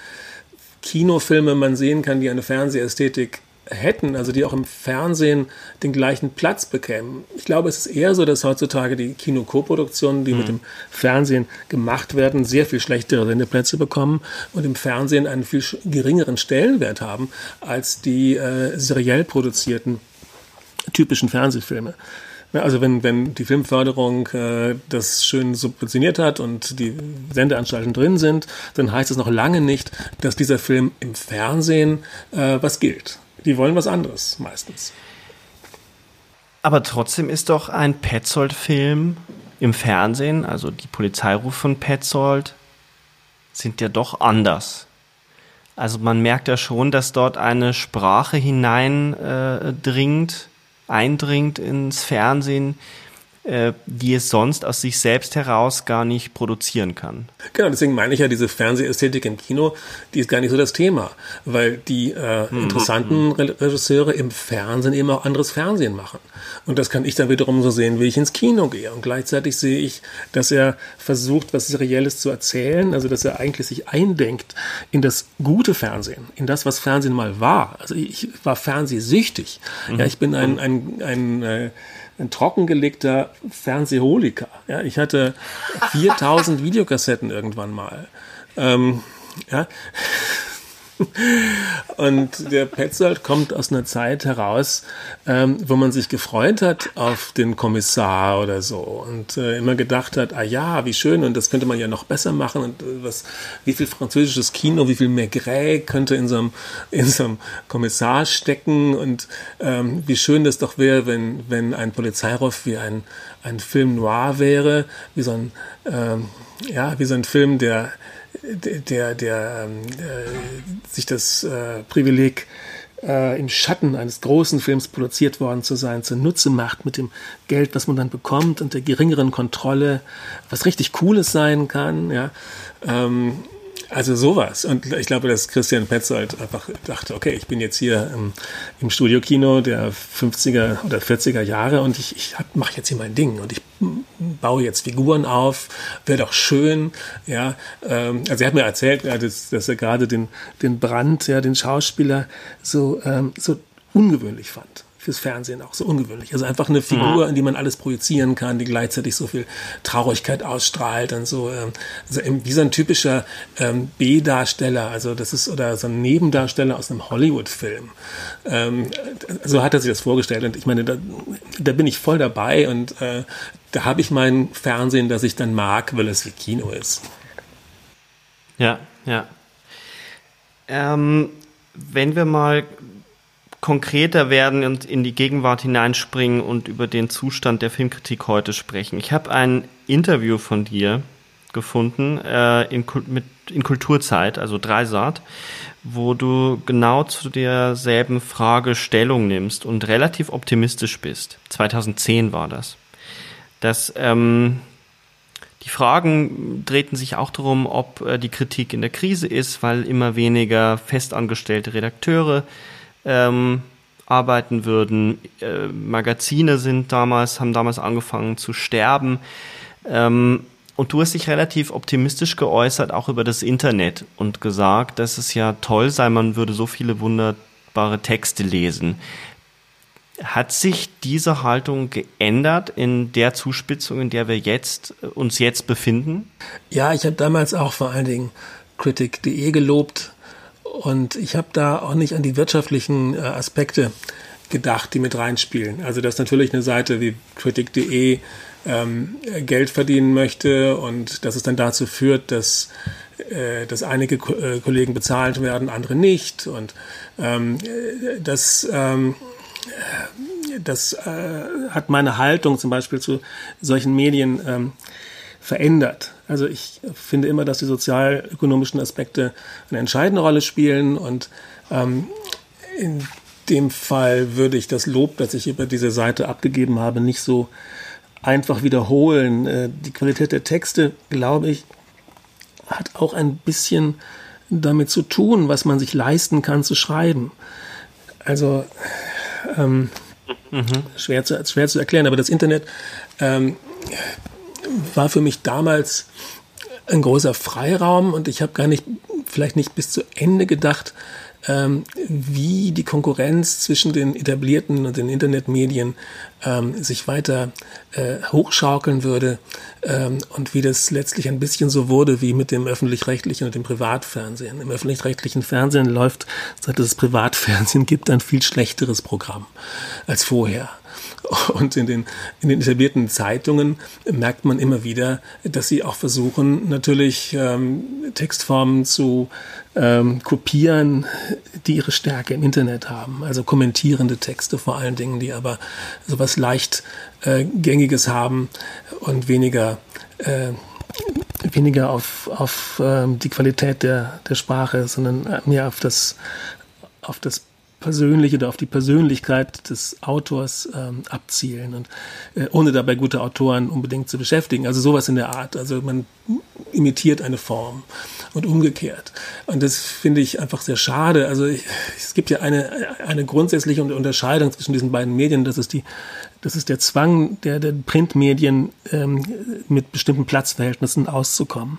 Kinofilme man sehen kann, die eine Fernsehästhetik hätten, also die auch im Fernsehen den gleichen Platz bekämen. Ich glaube, es ist eher so, dass heutzutage die Kino-Koproduktionen, die mhm. mit dem Fernsehen gemacht werden, sehr viel schlechtere Sendeplätze bekommen und im Fernsehen einen viel geringeren Stellenwert haben als die äh, seriell produzierten typischen Fernsehfilme. Also wenn, wenn die Filmförderung äh, das schön subventioniert hat und die Sendeanstalten drin sind, dann heißt es noch lange nicht, dass dieser Film im Fernsehen äh, was gilt. Die wollen was anderes meistens. Aber trotzdem ist doch ein Petzold-Film im Fernsehen, also die Polizeiruf von Petzold, sind ja doch anders. Also man merkt ja schon, dass dort eine Sprache hineindringt, äh, eindringt ins Fernsehen, die es sonst aus sich selbst heraus gar nicht produzieren kann. Genau, deswegen meine ich ja, diese Fernsehästhetik im Kino, die ist gar nicht so das Thema, weil die äh, mhm. interessanten Regisseure im Fernsehen eben auch anderes Fernsehen machen. Und das kann ich dann wiederum so sehen, wie ich ins Kino gehe. Und gleichzeitig sehe ich, dass er versucht, was Serielles zu erzählen, also dass er eigentlich sich eindenkt in das gute Fernsehen, in das, was Fernsehen mal war. Also ich war fernsehsüchtig. Mhm. Ja, ich bin ein, ein, ein, ein äh, ein trockengelegter Fernsehholiker. Ja, ich hatte 4000 Videokassetten irgendwann mal. Ähm, ja. Und der Petzold kommt aus einer Zeit heraus, ähm, wo man sich gefreut hat auf den Kommissar oder so und äh, immer gedacht hat, ah ja, wie schön und das könnte man ja noch besser machen und äh, was, wie viel französisches Kino, wie viel Maigret könnte in so einem, in so einem Kommissar stecken und ähm, wie schön das doch wäre, wenn, wenn ein Polizeiruf wie ein, ein Film noir wäre, wie so ein, ähm, ja, wie so ein Film, der der, der ähm, äh, sich das äh, Privileg äh, im Schatten eines großen Films produziert worden zu sein, zunutze macht mit dem Geld, was man dann bekommt und der geringeren Kontrolle, was richtig Cooles sein kann, ja. Ähm, also sowas. Und ich glaube, dass Christian Petzold einfach dachte, okay, ich bin jetzt hier im, im Studiokino der 50er oder 40er Jahre und ich, ich mache jetzt hier mein Ding und ich baue jetzt Figuren auf, wäre doch schön, ja. Ähm, also er hat mir erzählt, ja, dass, dass er gerade den, den Brand, ja, den Schauspieler so, ähm, so ungewöhnlich fand fürs Fernsehen auch so ungewöhnlich. Also einfach eine Figur, mhm. in die man alles projizieren kann, die gleichzeitig so viel Traurigkeit ausstrahlt und so, ähm, also wie so ein typischer ähm, B-Darsteller, also das ist, oder so ein Nebendarsteller aus einem Hollywood-Film. Ähm, so hat er sich das vorgestellt und ich meine, da, da bin ich voll dabei und äh, da habe ich mein Fernsehen, das ich dann mag, weil es wie Kino ist. Ja, ja. Ähm, wenn wir mal konkreter werden und in die Gegenwart hineinspringen und über den Zustand der Filmkritik heute sprechen. Ich habe ein Interview von dir gefunden äh, in, mit, in Kulturzeit, also Dreisat, wo du genau zu derselben Frage Stellung nimmst und relativ optimistisch bist. 2010 war das. Das ähm, die Fragen drehten sich auch darum, ob äh, die Kritik in der Krise ist, weil immer weniger festangestellte Redakteure ähm, arbeiten würden. Äh, Magazine sind damals, haben damals angefangen zu sterben. Ähm, und du hast dich relativ optimistisch geäußert, auch über das Internet und gesagt, dass es ja toll sei, man würde so viele wunderbare Texte lesen. Hat sich diese Haltung geändert in der Zuspitzung, in der wir jetzt uns jetzt befinden? Ja, ich habe damals auch vor allen Dingen Critic.de gelobt, und ich habe da auch nicht an die wirtschaftlichen äh, Aspekte gedacht, die mit reinspielen. Also dass natürlich eine Seite wie critic.de ähm, Geld verdienen möchte und dass es dann dazu führt, dass, äh, dass einige Ko äh, Kollegen bezahlt werden, andere nicht. Und ähm, das, ähm, das äh, hat meine Haltung zum Beispiel zu solchen Medien ähm, verändert. Also ich finde immer, dass die sozialökonomischen Aspekte eine entscheidende Rolle spielen und ähm, in dem Fall würde ich das Lob, das ich über diese Seite abgegeben habe, nicht so einfach wiederholen. Äh, die Qualität der Texte, glaube ich, hat auch ein bisschen damit zu tun, was man sich leisten kann zu schreiben. Also ähm, mhm. schwer, zu, schwer zu erklären, aber das Internet ähm, war für mich damals ein großer Freiraum und ich habe gar nicht, vielleicht nicht bis zu Ende gedacht, ähm, wie die Konkurrenz zwischen den etablierten und den Internetmedien ähm, sich weiter äh, hochschaukeln würde ähm, und wie das letztlich ein bisschen so wurde wie mit dem öffentlich-rechtlichen und dem Privatfernsehen. Im öffentlich-rechtlichen Fernsehen läuft, seit es Privatfernsehen gibt, ein viel schlechteres Programm als vorher. Und in den, in den etablierten Zeitungen merkt man immer wieder, dass sie auch versuchen, natürlich ähm, Textformen zu ähm, kopieren, die ihre Stärke im Internet haben. Also kommentierende Texte vor allen Dingen, die aber sowas leicht äh, Gängiges haben und weniger äh, weniger auf, auf ähm, die Qualität der, der Sprache, sondern mehr auf das, auf das Persönliche oder auf die Persönlichkeit des Autors ähm, abzielen und äh, ohne dabei gute Autoren unbedingt zu beschäftigen. Also sowas in der Art. Also man imitiert eine Form und umgekehrt. Und das finde ich einfach sehr schade. Also ich, es gibt ja eine, eine grundsätzliche Unterscheidung zwischen diesen beiden Medien. Das ist die, das ist der Zwang der, der Printmedien ähm, mit bestimmten Platzverhältnissen auszukommen.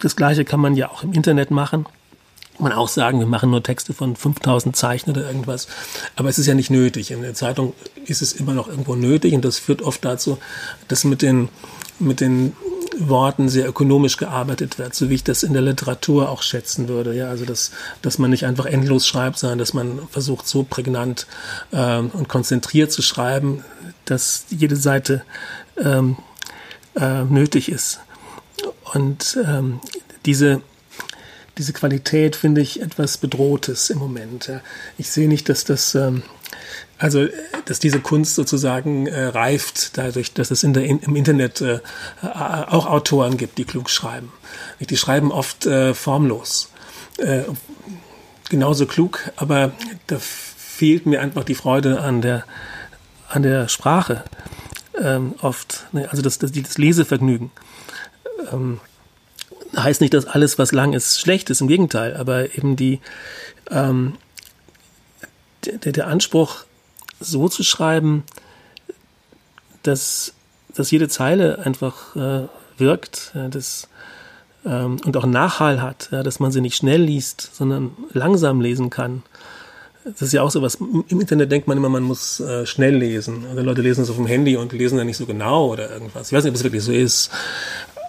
Das Gleiche kann man ja auch im Internet machen man auch sagen, wir machen nur Texte von 5000 Zeichen oder irgendwas. Aber es ist ja nicht nötig. In der Zeitung ist es immer noch irgendwo nötig und das führt oft dazu, dass mit den, mit den Worten sehr ökonomisch gearbeitet wird, so wie ich das in der Literatur auch schätzen würde. Ja, also dass, dass man nicht einfach endlos schreibt, sondern dass man versucht, so prägnant ähm, und konzentriert zu schreiben, dass jede Seite ähm, äh, nötig ist. Und ähm, diese diese Qualität finde ich etwas Bedrohtes im Moment. Ich sehe nicht, dass das, ähm, also, dass diese Kunst sozusagen äh, reift, dadurch, dass es in der, im Internet äh, auch Autoren gibt, die klug schreiben. Die schreiben oft äh, formlos. genauso klug, aber da fehlt mir einfach die Freude an der, an der Sprache. Ähm, oft, ne, also das, das, das Lesevergnügen. Ähm, heißt nicht, dass alles, was lang ist, schlecht ist. Im Gegenteil. Aber eben die, ähm, der, der Anspruch, so zu schreiben, dass, dass jede Zeile einfach äh, wirkt, ja, das, ähm, und auch Nachhall hat, ja, dass man sie nicht schnell liest, sondern langsam lesen kann. Das ist ja auch so was. Im Internet denkt man immer, man muss äh, schnell lesen. Also Leute lesen es auf dem Handy und lesen ja nicht so genau oder irgendwas. Ich weiß nicht, ob es wirklich so ist.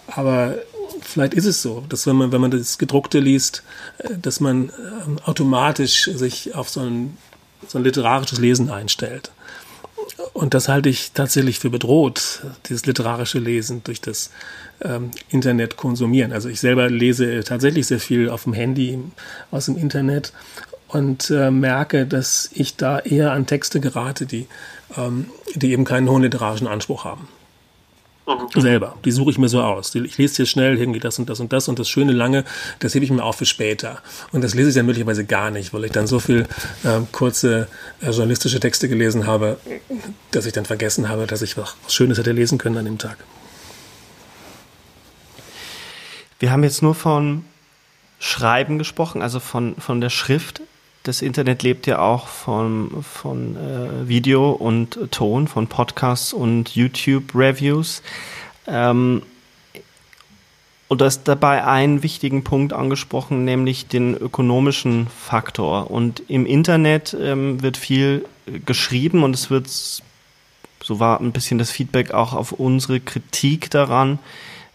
Aber vielleicht ist es so, dass wenn man, wenn man das gedruckte liest, äh, dass man ähm, automatisch sich auf so ein, so ein literarisches Lesen einstellt. Und das halte ich tatsächlich für bedroht, dieses literarische Lesen durch das ähm, Internet konsumieren. Also ich selber lese tatsächlich sehr viel auf dem Handy aus dem Internet und äh, merke, dass ich da eher an Texte gerate, die, ähm, die eben keinen hohen literarischen Anspruch haben. Mhm. Selber. Die suche ich mir so aus. Ich lese hier schnell irgendwie das und das und das und das schöne lange, das hebe ich mir auf für später. Und das lese ich dann möglicherweise gar nicht, weil ich dann so viel äh, kurze äh, journalistische Texte gelesen habe, dass ich dann vergessen habe, dass ich was Schönes hätte lesen können an dem Tag. Wir haben jetzt nur von Schreiben gesprochen, also von, von der Schrift das Internet lebt ja auch von, von äh, Video und Ton, von Podcasts und YouTube-Reviews. Ähm, und du hast dabei einen wichtigen Punkt angesprochen, nämlich den ökonomischen Faktor. Und im Internet ähm, wird viel geschrieben und es wird, so war ein bisschen das Feedback auch auf unsere Kritik daran,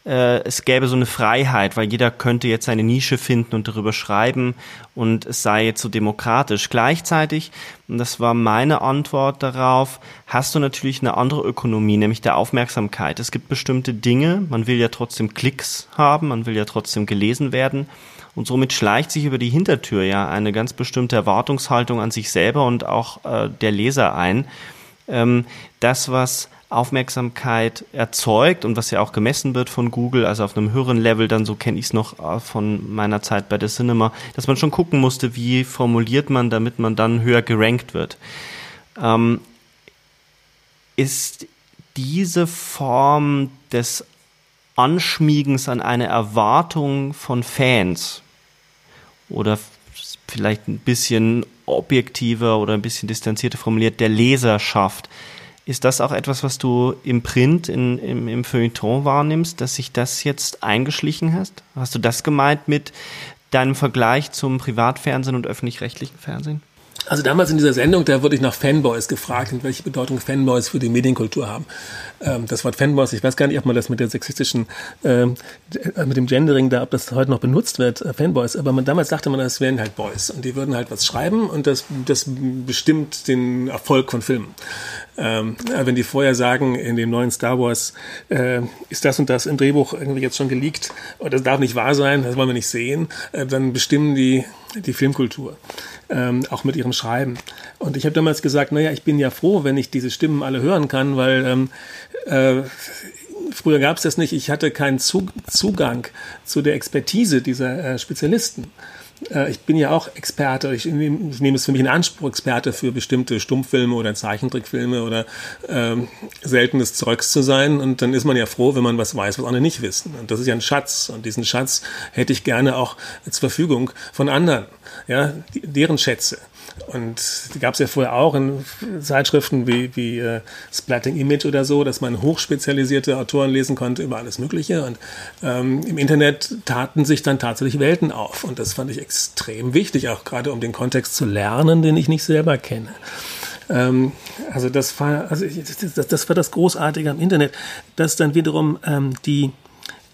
äh, es gäbe so eine Freiheit, weil jeder könnte jetzt seine Nische finden und darüber schreiben und es sei jetzt so demokratisch. Gleichzeitig, und das war meine Antwort darauf, hast du natürlich eine andere Ökonomie, nämlich der Aufmerksamkeit. Es gibt bestimmte Dinge, man will ja trotzdem Klicks haben, man will ja trotzdem gelesen werden. Und somit schleicht sich über die Hintertür ja eine ganz bestimmte Erwartungshaltung an sich selber und auch äh, der Leser ein. Ähm, das, was Aufmerksamkeit erzeugt und was ja auch gemessen wird von Google, also auf einem höheren Level, dann so kenne ich es noch äh, von meiner Zeit bei der Cinema, dass man schon gucken musste, wie formuliert man, damit man dann höher gerankt wird. Ähm, ist diese Form des Anschmiegens an eine Erwartung von Fans oder vielleicht ein bisschen objektiver oder ein bisschen distanzierter formuliert der Leserschaft, ist das auch etwas, was du im Print, in, im, im Feuilleton wahrnimmst, dass sich das jetzt eingeschlichen hast? Hast du das gemeint mit deinem Vergleich zum Privatfernsehen und öffentlich-rechtlichen Fernsehen? Also damals in dieser Sendung, da wurde ich nach Fanboys gefragt und welche Bedeutung Fanboys für die Medienkultur haben. Ähm, das Wort Fanboys, ich weiß gar nicht, ob man das mit der sexistischen, ähm, mit dem Gendering da, ob das heute noch benutzt wird, äh, Fanboys. Aber man, damals dachte man, das wären halt Boys und die würden halt was schreiben und das, das bestimmt den Erfolg von Filmen. Ähm, wenn die vorher sagen, in dem neuen Star Wars äh, ist das und das im Drehbuch irgendwie jetzt schon geleakt und das darf nicht wahr sein, das wollen wir nicht sehen, äh, dann bestimmen die die Filmkultur, ähm, auch mit ihrem Schreiben. Und ich habe damals gesagt, naja, ich bin ja froh, wenn ich diese Stimmen alle hören kann, weil ähm, äh, früher gab es das nicht. Ich hatte keinen Zugang zu der Expertise dieser äh, Spezialisten. Äh, ich bin ja auch Experte, ich nehme, ich nehme es für mich in Anspruch, Experte für bestimmte Stummfilme oder Zeichentrickfilme oder ähm, seltenes Zeugs zu sein. Und dann ist man ja froh, wenn man was weiß, was andere nicht wissen. Und das ist ja ein Schatz. Und diesen Schatz hätte ich gerne auch zur Verfügung von anderen, ja, deren Schätze. Und die gab es ja vorher auch in Zeitschriften wie, wie äh, Splatting Image oder so, dass man hochspezialisierte Autoren lesen konnte über alles Mögliche. Und ähm, im Internet taten sich dann tatsächlich Welten auf. Und das fand ich extrem wichtig, auch gerade um den Kontext zu lernen, den ich nicht selber kenne ähm, also das war, also das, das, war das Großartige am Internet, dass dann wiederum ähm, die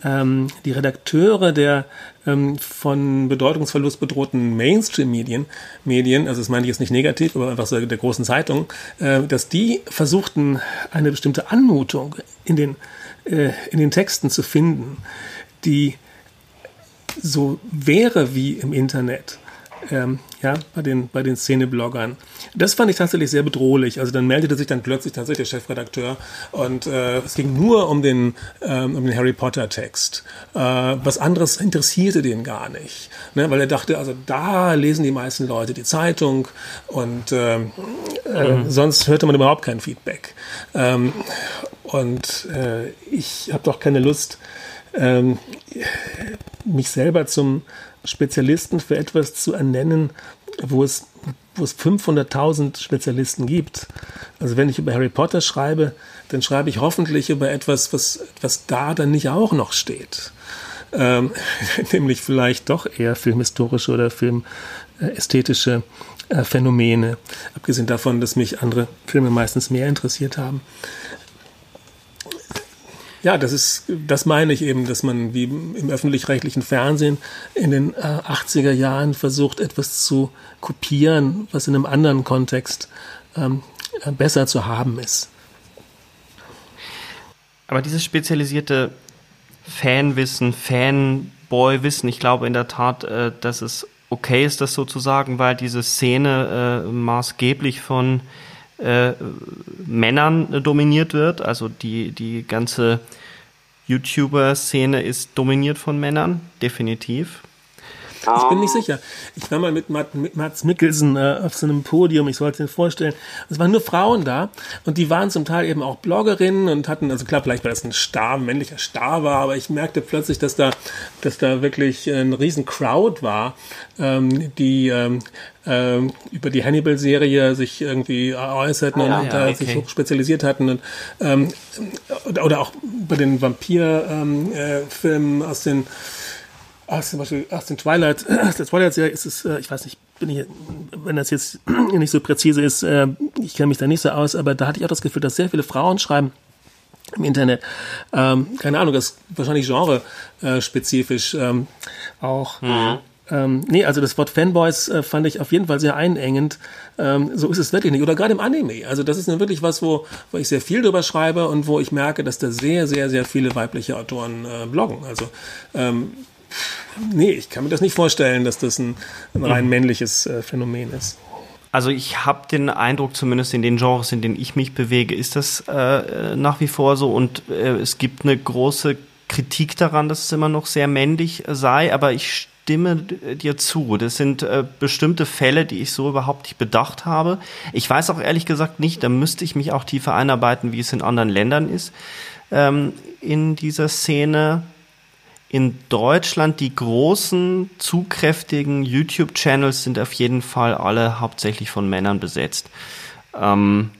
ähm, die Redakteure der ähm, von Bedeutungsverlust bedrohten Mainstream-Medien, Medien, also das meine ich jetzt nicht negativ, aber einfach so der großen Zeitung, äh, dass die versuchten, eine bestimmte Anmutung in den, äh, in den Texten zu finden, die so wäre wie im Internet ähm, ja, bei den, bei den Szenebloggern. Das fand ich tatsächlich sehr bedrohlich. Also dann meldete sich dann plötzlich tatsächlich der Chefredakteur und äh, es ging nur um den, ähm, um den Harry Potter Text. Äh, was anderes interessierte den gar nicht, ne? weil er dachte, also da lesen die meisten Leute die Zeitung und äh, äh, mhm. sonst hörte man überhaupt kein Feedback. Ähm, und äh, ich habe doch keine Lust, ähm, mich selber zum Spezialisten für etwas zu ernennen, wo es, wo es 500.000 Spezialisten gibt. Also wenn ich über Harry Potter schreibe, dann schreibe ich hoffentlich über etwas, was, was da dann nicht auch noch steht. Ähm, nämlich vielleicht doch eher filmhistorische oder filmästhetische äh, Phänomene. Abgesehen davon, dass mich andere Filme meistens mehr interessiert haben. Ja, das ist, das meine ich eben, dass man wie im öffentlich-rechtlichen Fernsehen in den äh, 80er Jahren versucht, etwas zu kopieren, was in einem anderen Kontext ähm, äh, besser zu haben ist. Aber dieses spezialisierte Fanwissen, Fanboy-Wissen, ich glaube in der Tat, äh, dass es okay ist, das sozusagen, weil diese Szene äh, maßgeblich von äh, Männern dominiert wird. Also die, die ganze YouTuber-Szene ist dominiert von Männern, definitiv. Ich bin nicht sicher. Ich war mal mit, Mats Mikkelsen äh, auf so einem Podium, ich sollte es mir vorstellen. Es waren nur Frauen da und die waren zum Teil eben auch Bloggerinnen und hatten, also klar, vielleicht weil das ein Star, ein männlicher Star war, aber ich merkte plötzlich, dass da, dass da wirklich ein riesen Crowd war, ähm, die ähm, ähm, über die Hannibal-Serie sich irgendwie äußerten ah, ja, und ja, okay. sich hoch spezialisiert hatten und ähm, oder auch bei den Vampir-Filmen ähm, äh, aus den aus, zum Beispiel aus den Twilight, aus der Twilight-Serie ist es, äh, ich weiß nicht, bin ich, wenn das jetzt nicht so präzise ist, äh, ich kenne mich da nicht so aus, aber da hatte ich auch das Gefühl, dass sehr viele Frauen schreiben im Internet. Ähm, keine Ahnung, das ist wahrscheinlich genre-spezifisch ähm, auch. Mhm. Ähm, nee, also das Wort Fanboys äh, fand ich auf jeden Fall sehr einengend. Ähm, so ist es wirklich nicht. Oder gerade im Anime. Also das ist nun wirklich was, wo, wo ich sehr viel drüber schreibe und wo ich merke, dass da sehr, sehr, sehr viele weibliche Autoren äh, bloggen. Also ähm, Nee, ich kann mir das nicht vorstellen, dass das ein, ein rein mhm. männliches äh, Phänomen ist. Also ich habe den Eindruck, zumindest in den Genres, in denen ich mich bewege, ist das äh, nach wie vor so. Und äh, es gibt eine große Kritik daran, dass es immer noch sehr männlich sei. Aber ich stimme dir zu. Das sind äh, bestimmte Fälle, die ich so überhaupt nicht bedacht habe. Ich weiß auch ehrlich gesagt nicht, da müsste ich mich auch tiefer einarbeiten, wie es in anderen Ländern ist. Ähm, in dieser Szene in Deutschland die großen, zugkräftigen YouTube-Channels sind auf jeden Fall alle hauptsächlich von Männern besetzt. Ähm,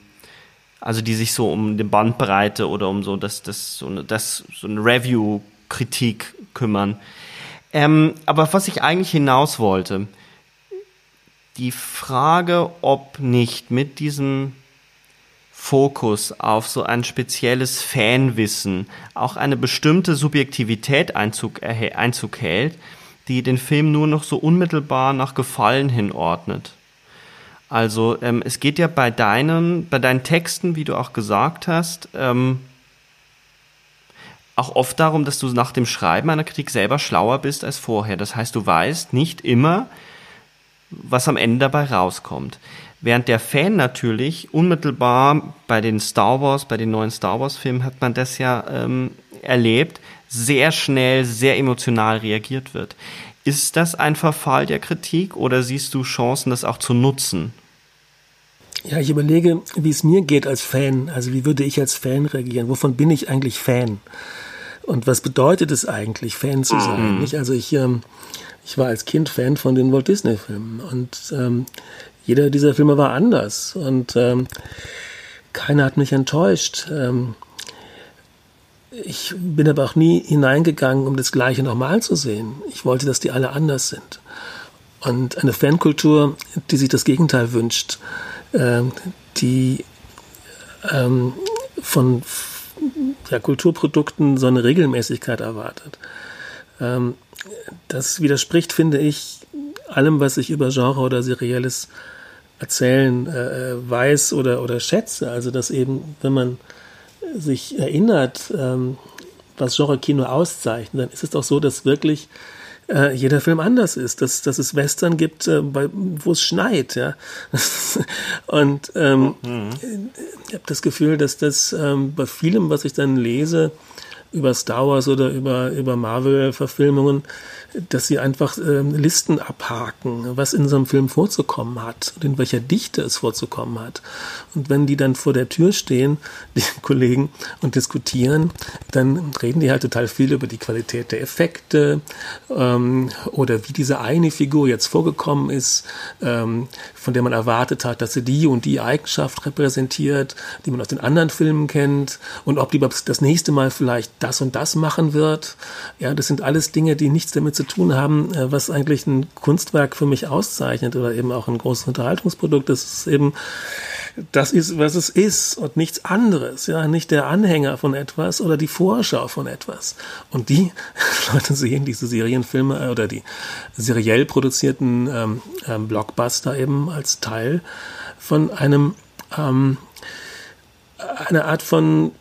also die sich so um die Bandbreite oder um so das, das, so eine, das, so eine Review-Kritik kümmern. Ähm, aber was ich eigentlich hinaus wollte, die Frage, ob nicht mit diesem Fokus auf so ein spezielles Fanwissen auch eine bestimmte Subjektivität Einzug, Einzug hält, die den Film nur noch so unmittelbar nach Gefallen hinordnet. Also ähm, es geht ja bei deinen, bei deinen Texten, wie du auch gesagt hast, ähm, auch oft darum, dass du nach dem Schreiben einer Kritik selber schlauer bist als vorher. Das heißt, du weißt nicht immer, was am Ende dabei rauskommt. Während der Fan natürlich unmittelbar bei den Star Wars, bei den neuen Star Wars Filmen hat man das ja ähm, erlebt, sehr schnell, sehr emotional reagiert wird. Ist das ein Verfall der Kritik oder siehst du Chancen, das auch zu nutzen? Ja, ich überlege, wie es mir geht als Fan. Also wie würde ich als Fan reagieren? Wovon bin ich eigentlich Fan? Und was bedeutet es eigentlich, Fan zu sein? Mhm. Also ich, ähm, ich war als Kind Fan von den Walt Disney Filmen und ähm, jeder dieser Filme war anders und ähm, keiner hat mich enttäuscht. Ähm, ich bin aber auch nie hineingegangen, um das Gleiche nochmal zu sehen. Ich wollte, dass die alle anders sind. Und eine Fankultur, die sich das Gegenteil wünscht, äh, die ähm, von ja, Kulturprodukten so eine Regelmäßigkeit erwartet. Ähm, das widerspricht, finde ich, allem, was ich über Genre oder Serielles erzählen äh, weiß oder, oder schätze. Also, dass eben, wenn man sich erinnert, ähm, was Genre-Kino auszeichnet, dann ist es doch so, dass wirklich äh, jeder Film anders ist, dass, dass es Western gibt, äh, wo es schneit, ja. Und ähm, mhm. ich habe das Gefühl, dass das ähm, bei vielem, was ich dann lese, über Star Wars oder über, über Marvel-Verfilmungen, dass sie einfach ähm, Listen abhaken, was in so einem Film vorzukommen hat und in welcher Dichte es vorzukommen hat. Und wenn die dann vor der Tür stehen, die Kollegen, und diskutieren, dann reden die halt total viel über die Qualität der Effekte ähm, oder wie diese eine Figur jetzt vorgekommen ist, ähm, von der man erwartet hat, dass sie die und die Eigenschaft repräsentiert, die man aus den anderen Filmen kennt und ob die das nächste Mal vielleicht das und das machen wird. Ja, das sind alles Dinge, die nichts damit zu tun haben, äh, was eigentlich ein Kunstwerk für mich auszeichnet oder eben auch ein großes Unterhaltungsprodukt. Das ist eben das ist, was es ist und nichts anderes, ja, nicht der Anhänger von etwas oder die Vorschau von etwas. Und die Leute sehen diese Serienfilme äh, oder die seriell produzierten ähm, ähm, Blockbuster eben als Teil von einem ähm, eine Art von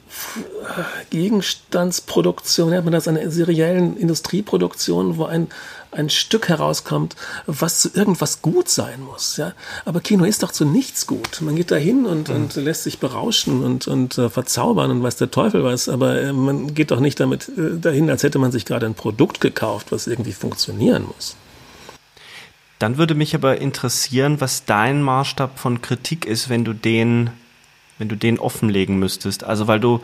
Gegenstandsproduktion, nennt man das, eine seriellen Industrieproduktion, wo ein, ein Stück herauskommt, was zu irgendwas gut sein muss. Ja? Aber Kino ist doch zu nichts gut. Man geht da hin und, mhm. und lässt sich berauschen und, und äh, verzaubern und weiß der Teufel was, aber äh, man geht doch nicht damit äh, dahin, als hätte man sich gerade ein Produkt gekauft, was irgendwie funktionieren muss. Dann würde mich aber interessieren, was dein Maßstab von Kritik ist, wenn du den wenn du den offenlegen müsstest? Also weil du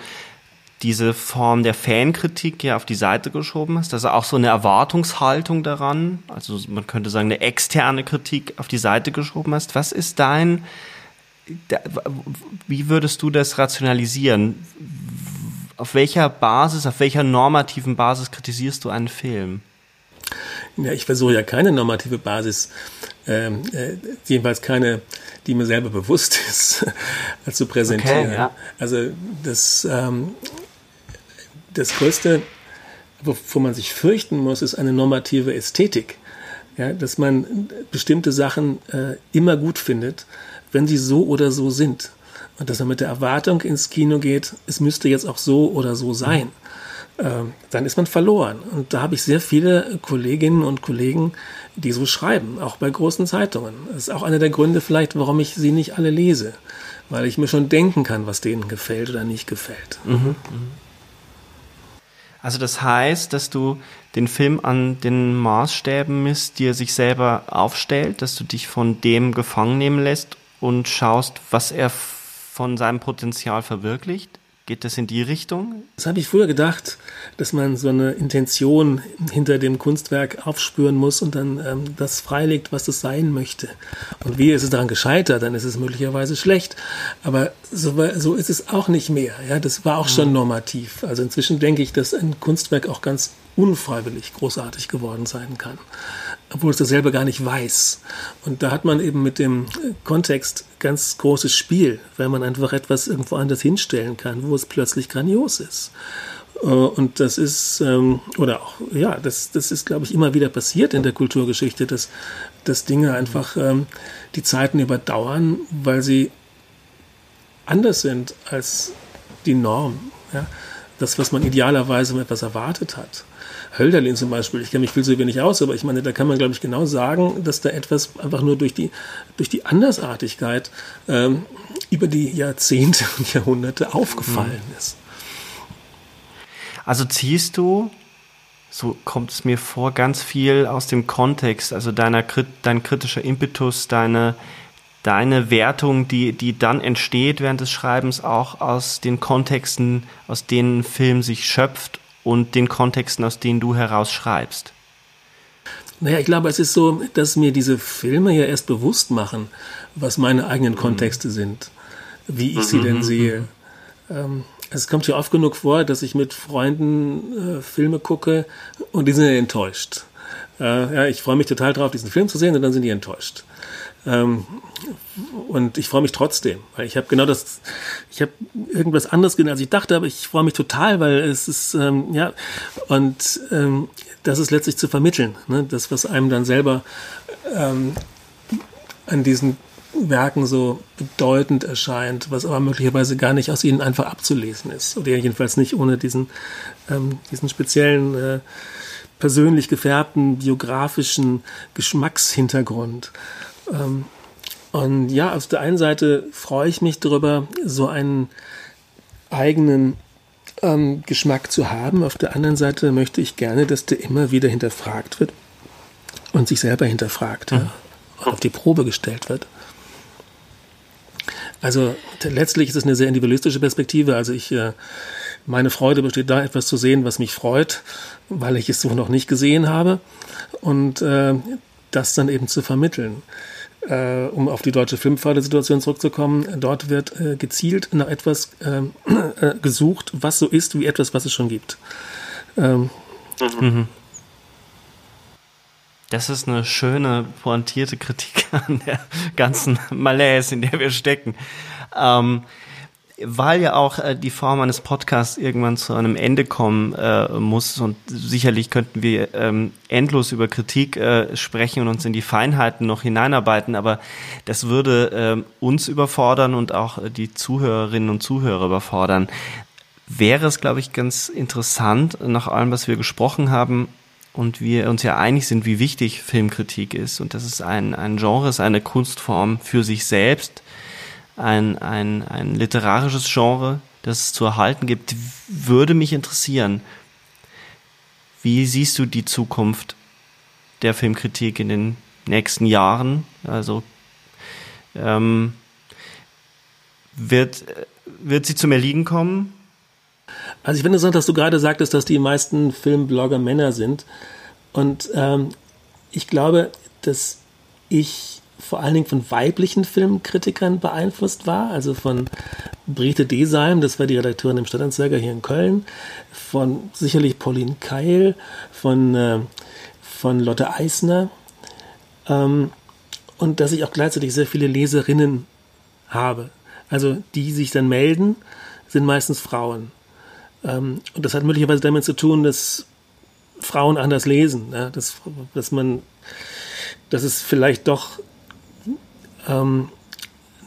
diese Form der Fankritik ja auf die Seite geschoben hast, also auch so eine Erwartungshaltung daran, also man könnte sagen eine externe Kritik auf die Seite geschoben hast. Was ist dein, wie würdest du das rationalisieren? Auf welcher Basis, auf welcher normativen Basis kritisierst du einen Film? Ja, ich versuche ja keine normative Basis, ähm, äh, jedenfalls keine, die mir selber bewusst ist, zu präsentieren. Okay, ja. Also das, ähm, das Größte, wovor man sich fürchten muss, ist eine normative Ästhetik. Ja, dass man bestimmte Sachen äh, immer gut findet, wenn sie so oder so sind. Und dass man mit der Erwartung ins Kino geht, es müsste jetzt auch so oder so sein. Ähm, dann ist man verloren. Und da habe ich sehr viele Kolleginnen und Kollegen, die so schreiben, auch bei großen Zeitungen. Das ist auch einer der Gründe vielleicht, warum ich sie nicht alle lese, weil ich mir schon denken kann, was denen gefällt oder nicht gefällt. Mhm. mhm. Also das heißt, dass du den Film an den Maßstäben misst, die er sich selber aufstellt, dass du dich von dem gefangen nehmen lässt und schaust, was er von seinem Potenzial verwirklicht? Geht das in die Richtung? Das habe ich früher gedacht, dass man so eine Intention hinter dem Kunstwerk aufspüren muss und dann ähm, das freilegt, was es sein möchte. Und wie ist es daran gescheitert, dann ist es möglicherweise schlecht. Aber so, so ist es auch nicht mehr. Ja, das war auch schon normativ. Also inzwischen denke ich, dass ein Kunstwerk auch ganz unfreiwillig großartig geworden sein kann obwohl es das selber gar nicht weiß. Und da hat man eben mit dem Kontext ganz großes Spiel, weil man einfach etwas irgendwo anders hinstellen kann, wo es plötzlich grandios ist. Äh, und das ist, ähm, oder auch, ja, das, das ist, glaube ich, immer wieder passiert in der Kulturgeschichte, dass, dass Dinge einfach ähm, die Zeiten überdauern, weil sie anders sind als die Norm. Ja? Das, was man idealerweise um etwas erwartet hat. Hölderlin zum Beispiel, ich kenne mich viel zu wenig aus, aber ich meine, da kann man, glaube ich, genau sagen, dass da etwas einfach nur durch die, durch die Andersartigkeit ähm, über die Jahrzehnte und Jahrhunderte aufgefallen mhm. ist. Also ziehst du, so kommt es mir vor, ganz viel aus dem Kontext, also deiner, dein kritischer Impetus, deine, deine Wertung, die, die dann entsteht während des Schreibens, auch aus den Kontexten, aus denen ein Film sich schöpft und den Kontexten, aus denen du herausschreibst? Naja, ich glaube, es ist so, dass mir diese Filme ja erst bewusst machen, was meine eigenen mhm. Kontexte sind, wie ich sie denn mhm. sehe. Ähm, es kommt ja oft genug vor, dass ich mit Freunden äh, Filme gucke und die sind ja enttäuscht. Äh, ja, ich freue mich total drauf, diesen Film zu sehen und dann sind die enttäuscht. Ähm, und ich freue mich trotzdem, weil ich habe genau das, ich habe irgendwas anderes gesehen, als ich dachte, aber ich freue mich total, weil es ist, ähm, ja, und ähm, das ist letztlich zu vermitteln, ne? das, was einem dann selber ähm, an diesen Werken so bedeutend erscheint, was aber möglicherweise gar nicht aus ihnen einfach abzulesen ist. Oder jedenfalls nicht ohne diesen, ähm, diesen speziellen, äh, persönlich gefärbten, biografischen Geschmackshintergrund. Ähm, und ja, auf der einen Seite freue ich mich darüber, so einen eigenen ähm, Geschmack zu haben. Auf der anderen Seite möchte ich gerne, dass der immer wieder hinterfragt wird und sich selber hinterfragt, mhm. ja, auf die Probe gestellt wird. Also letztlich ist es eine sehr individualistische Perspektive. Also ich, äh, meine Freude besteht da, etwas zu sehen, was mich freut, weil ich es so noch nicht gesehen habe und äh, das dann eben zu vermitteln. Äh, um auf die deutsche Filmfördersituation zurückzukommen, dort wird äh, gezielt nach etwas ähm, äh, gesucht, was so ist wie etwas, was es schon gibt. Ähm, mhm. Das ist eine schöne, pointierte Kritik an der ganzen Malaise, in der wir stecken. Ähm, weil ja auch äh, die Form eines Podcasts irgendwann zu einem Ende kommen äh, muss und sicherlich könnten wir ähm, endlos über Kritik äh, sprechen und uns in die Feinheiten noch hineinarbeiten, aber das würde äh, uns überfordern und auch äh, die Zuhörerinnen und Zuhörer überfordern. Wäre es, glaube ich, ganz interessant, nach allem, was wir gesprochen haben, und wir uns ja einig sind, wie wichtig Filmkritik ist und dass es ein, ein Genre ist, eine Kunstform für sich selbst, ein, ein, ein literarisches Genre, das es zu erhalten gibt, würde mich interessieren. Wie siehst du die Zukunft der Filmkritik in den nächsten Jahren? Also ähm, wird, wird sie zum Erliegen kommen? Also ich finde es interessant, dass du gerade sagtest, dass die meisten Filmblogger Männer sind. Und ähm, ich glaube, dass ich vor allen Dingen von weiblichen Filmkritikern beeinflusst war, also von Brigitte Desheim, das war die Redakteurin im Stadtanzeiger hier in Köln, von sicherlich Pauline Keil, von, äh, von Lotte Eisner ähm, und dass ich auch gleichzeitig sehr viele Leserinnen habe. Also die sich dann melden, sind meistens Frauen. Ähm, und das hat möglicherweise damit zu tun, dass Frauen anders lesen, dass, dass man, dass es vielleicht doch ähm,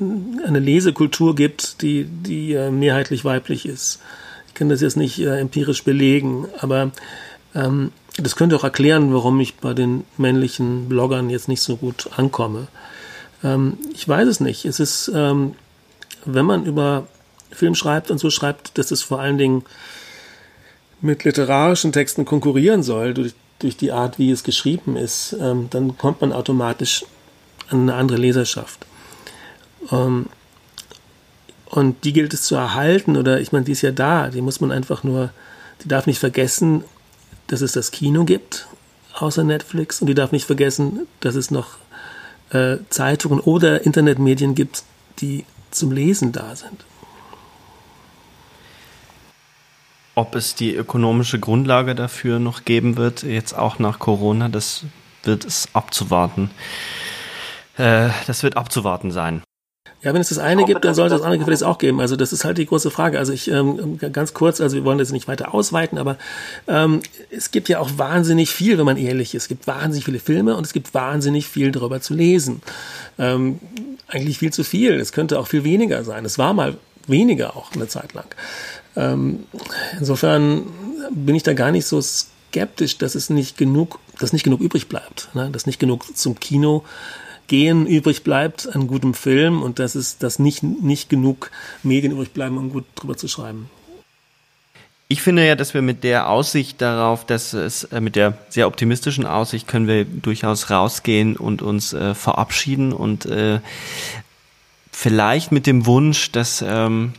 eine Lesekultur gibt, die, die äh, mehrheitlich weiblich ist. Ich kann das jetzt nicht äh, empirisch belegen, aber ähm, das könnte auch erklären, warum ich bei den männlichen Bloggern jetzt nicht so gut ankomme. Ähm, ich weiß es nicht. Es ist, ähm, wenn man über Film schreibt und so schreibt, dass es vor allen Dingen mit literarischen Texten konkurrieren soll, durch, durch die Art, wie es geschrieben ist, ähm, dann kommt man automatisch eine andere Leserschaft. Ähm, und die gilt es zu erhalten, oder ich meine, die ist ja da, die muss man einfach nur, die darf nicht vergessen, dass es das Kino gibt, außer Netflix, und die darf nicht vergessen, dass es noch äh, Zeitungen oder Internetmedien gibt, die zum Lesen da sind. Ob es die ökonomische Grundlage dafür noch geben wird, jetzt auch nach Corona, das wird es abzuwarten. Äh, das wird abzuwarten sein. Ja, wenn es das eine gibt, dann sollte das andere gefälligst auch geben. Also das ist halt die große Frage. Also ich ähm, ganz kurz, also wir wollen das nicht weiter ausweiten, aber ähm, es gibt ja auch wahnsinnig viel, wenn man ehrlich ist. Es gibt wahnsinnig viele Filme und es gibt wahnsinnig viel darüber zu lesen. Ähm, eigentlich viel zu viel. Es könnte auch viel weniger sein. Es war mal weniger auch eine Zeit lang. Ähm, insofern bin ich da gar nicht so skeptisch, dass es nicht genug, dass nicht genug übrig bleibt, ne? dass nicht genug zum Kino gehen übrig bleibt an gutem Film und dass es, dass nicht, nicht genug Medien übrig bleiben, um gut drüber zu schreiben. Ich finde ja, dass wir mit der Aussicht darauf, dass es äh, mit der sehr optimistischen Aussicht können wir durchaus rausgehen und uns äh, verabschieden und äh, vielleicht mit dem Wunsch, dass ähm,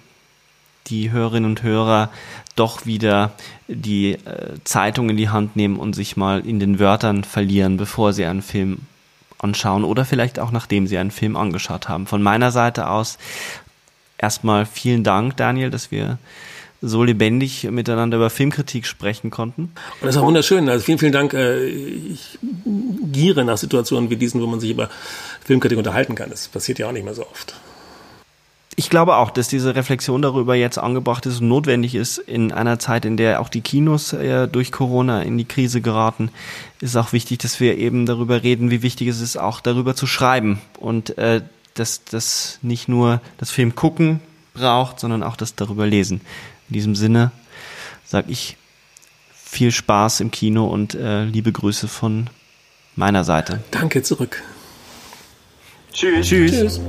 die Hörerinnen und Hörer doch wieder die äh, Zeitung in die Hand nehmen und sich mal in den Wörtern verlieren, bevor sie einen Film anschauen oder vielleicht auch nachdem sie einen Film angeschaut haben. Von meiner Seite aus erstmal vielen Dank, Daniel, dass wir so lebendig miteinander über Filmkritik sprechen konnten. Und das war wunderschön. Also vielen, vielen Dank. Äh, ich giere nach Situationen wie diesen, wo man sich über Filmkritik unterhalten kann. Das passiert ja auch nicht mehr so oft. Ich glaube auch, dass diese Reflexion darüber jetzt angebracht ist und notwendig ist in einer Zeit, in der auch die Kinos äh, durch Corona in die Krise geraten, ist auch wichtig, dass wir eben darüber reden, wie wichtig es ist, auch darüber zu schreiben und äh, dass das nicht nur das Film gucken braucht, sondern auch das darüber lesen. In diesem Sinne sage ich viel Spaß im Kino und äh, liebe Grüße von meiner Seite. Danke zurück. Tschüss. Tschüss. Tschüss.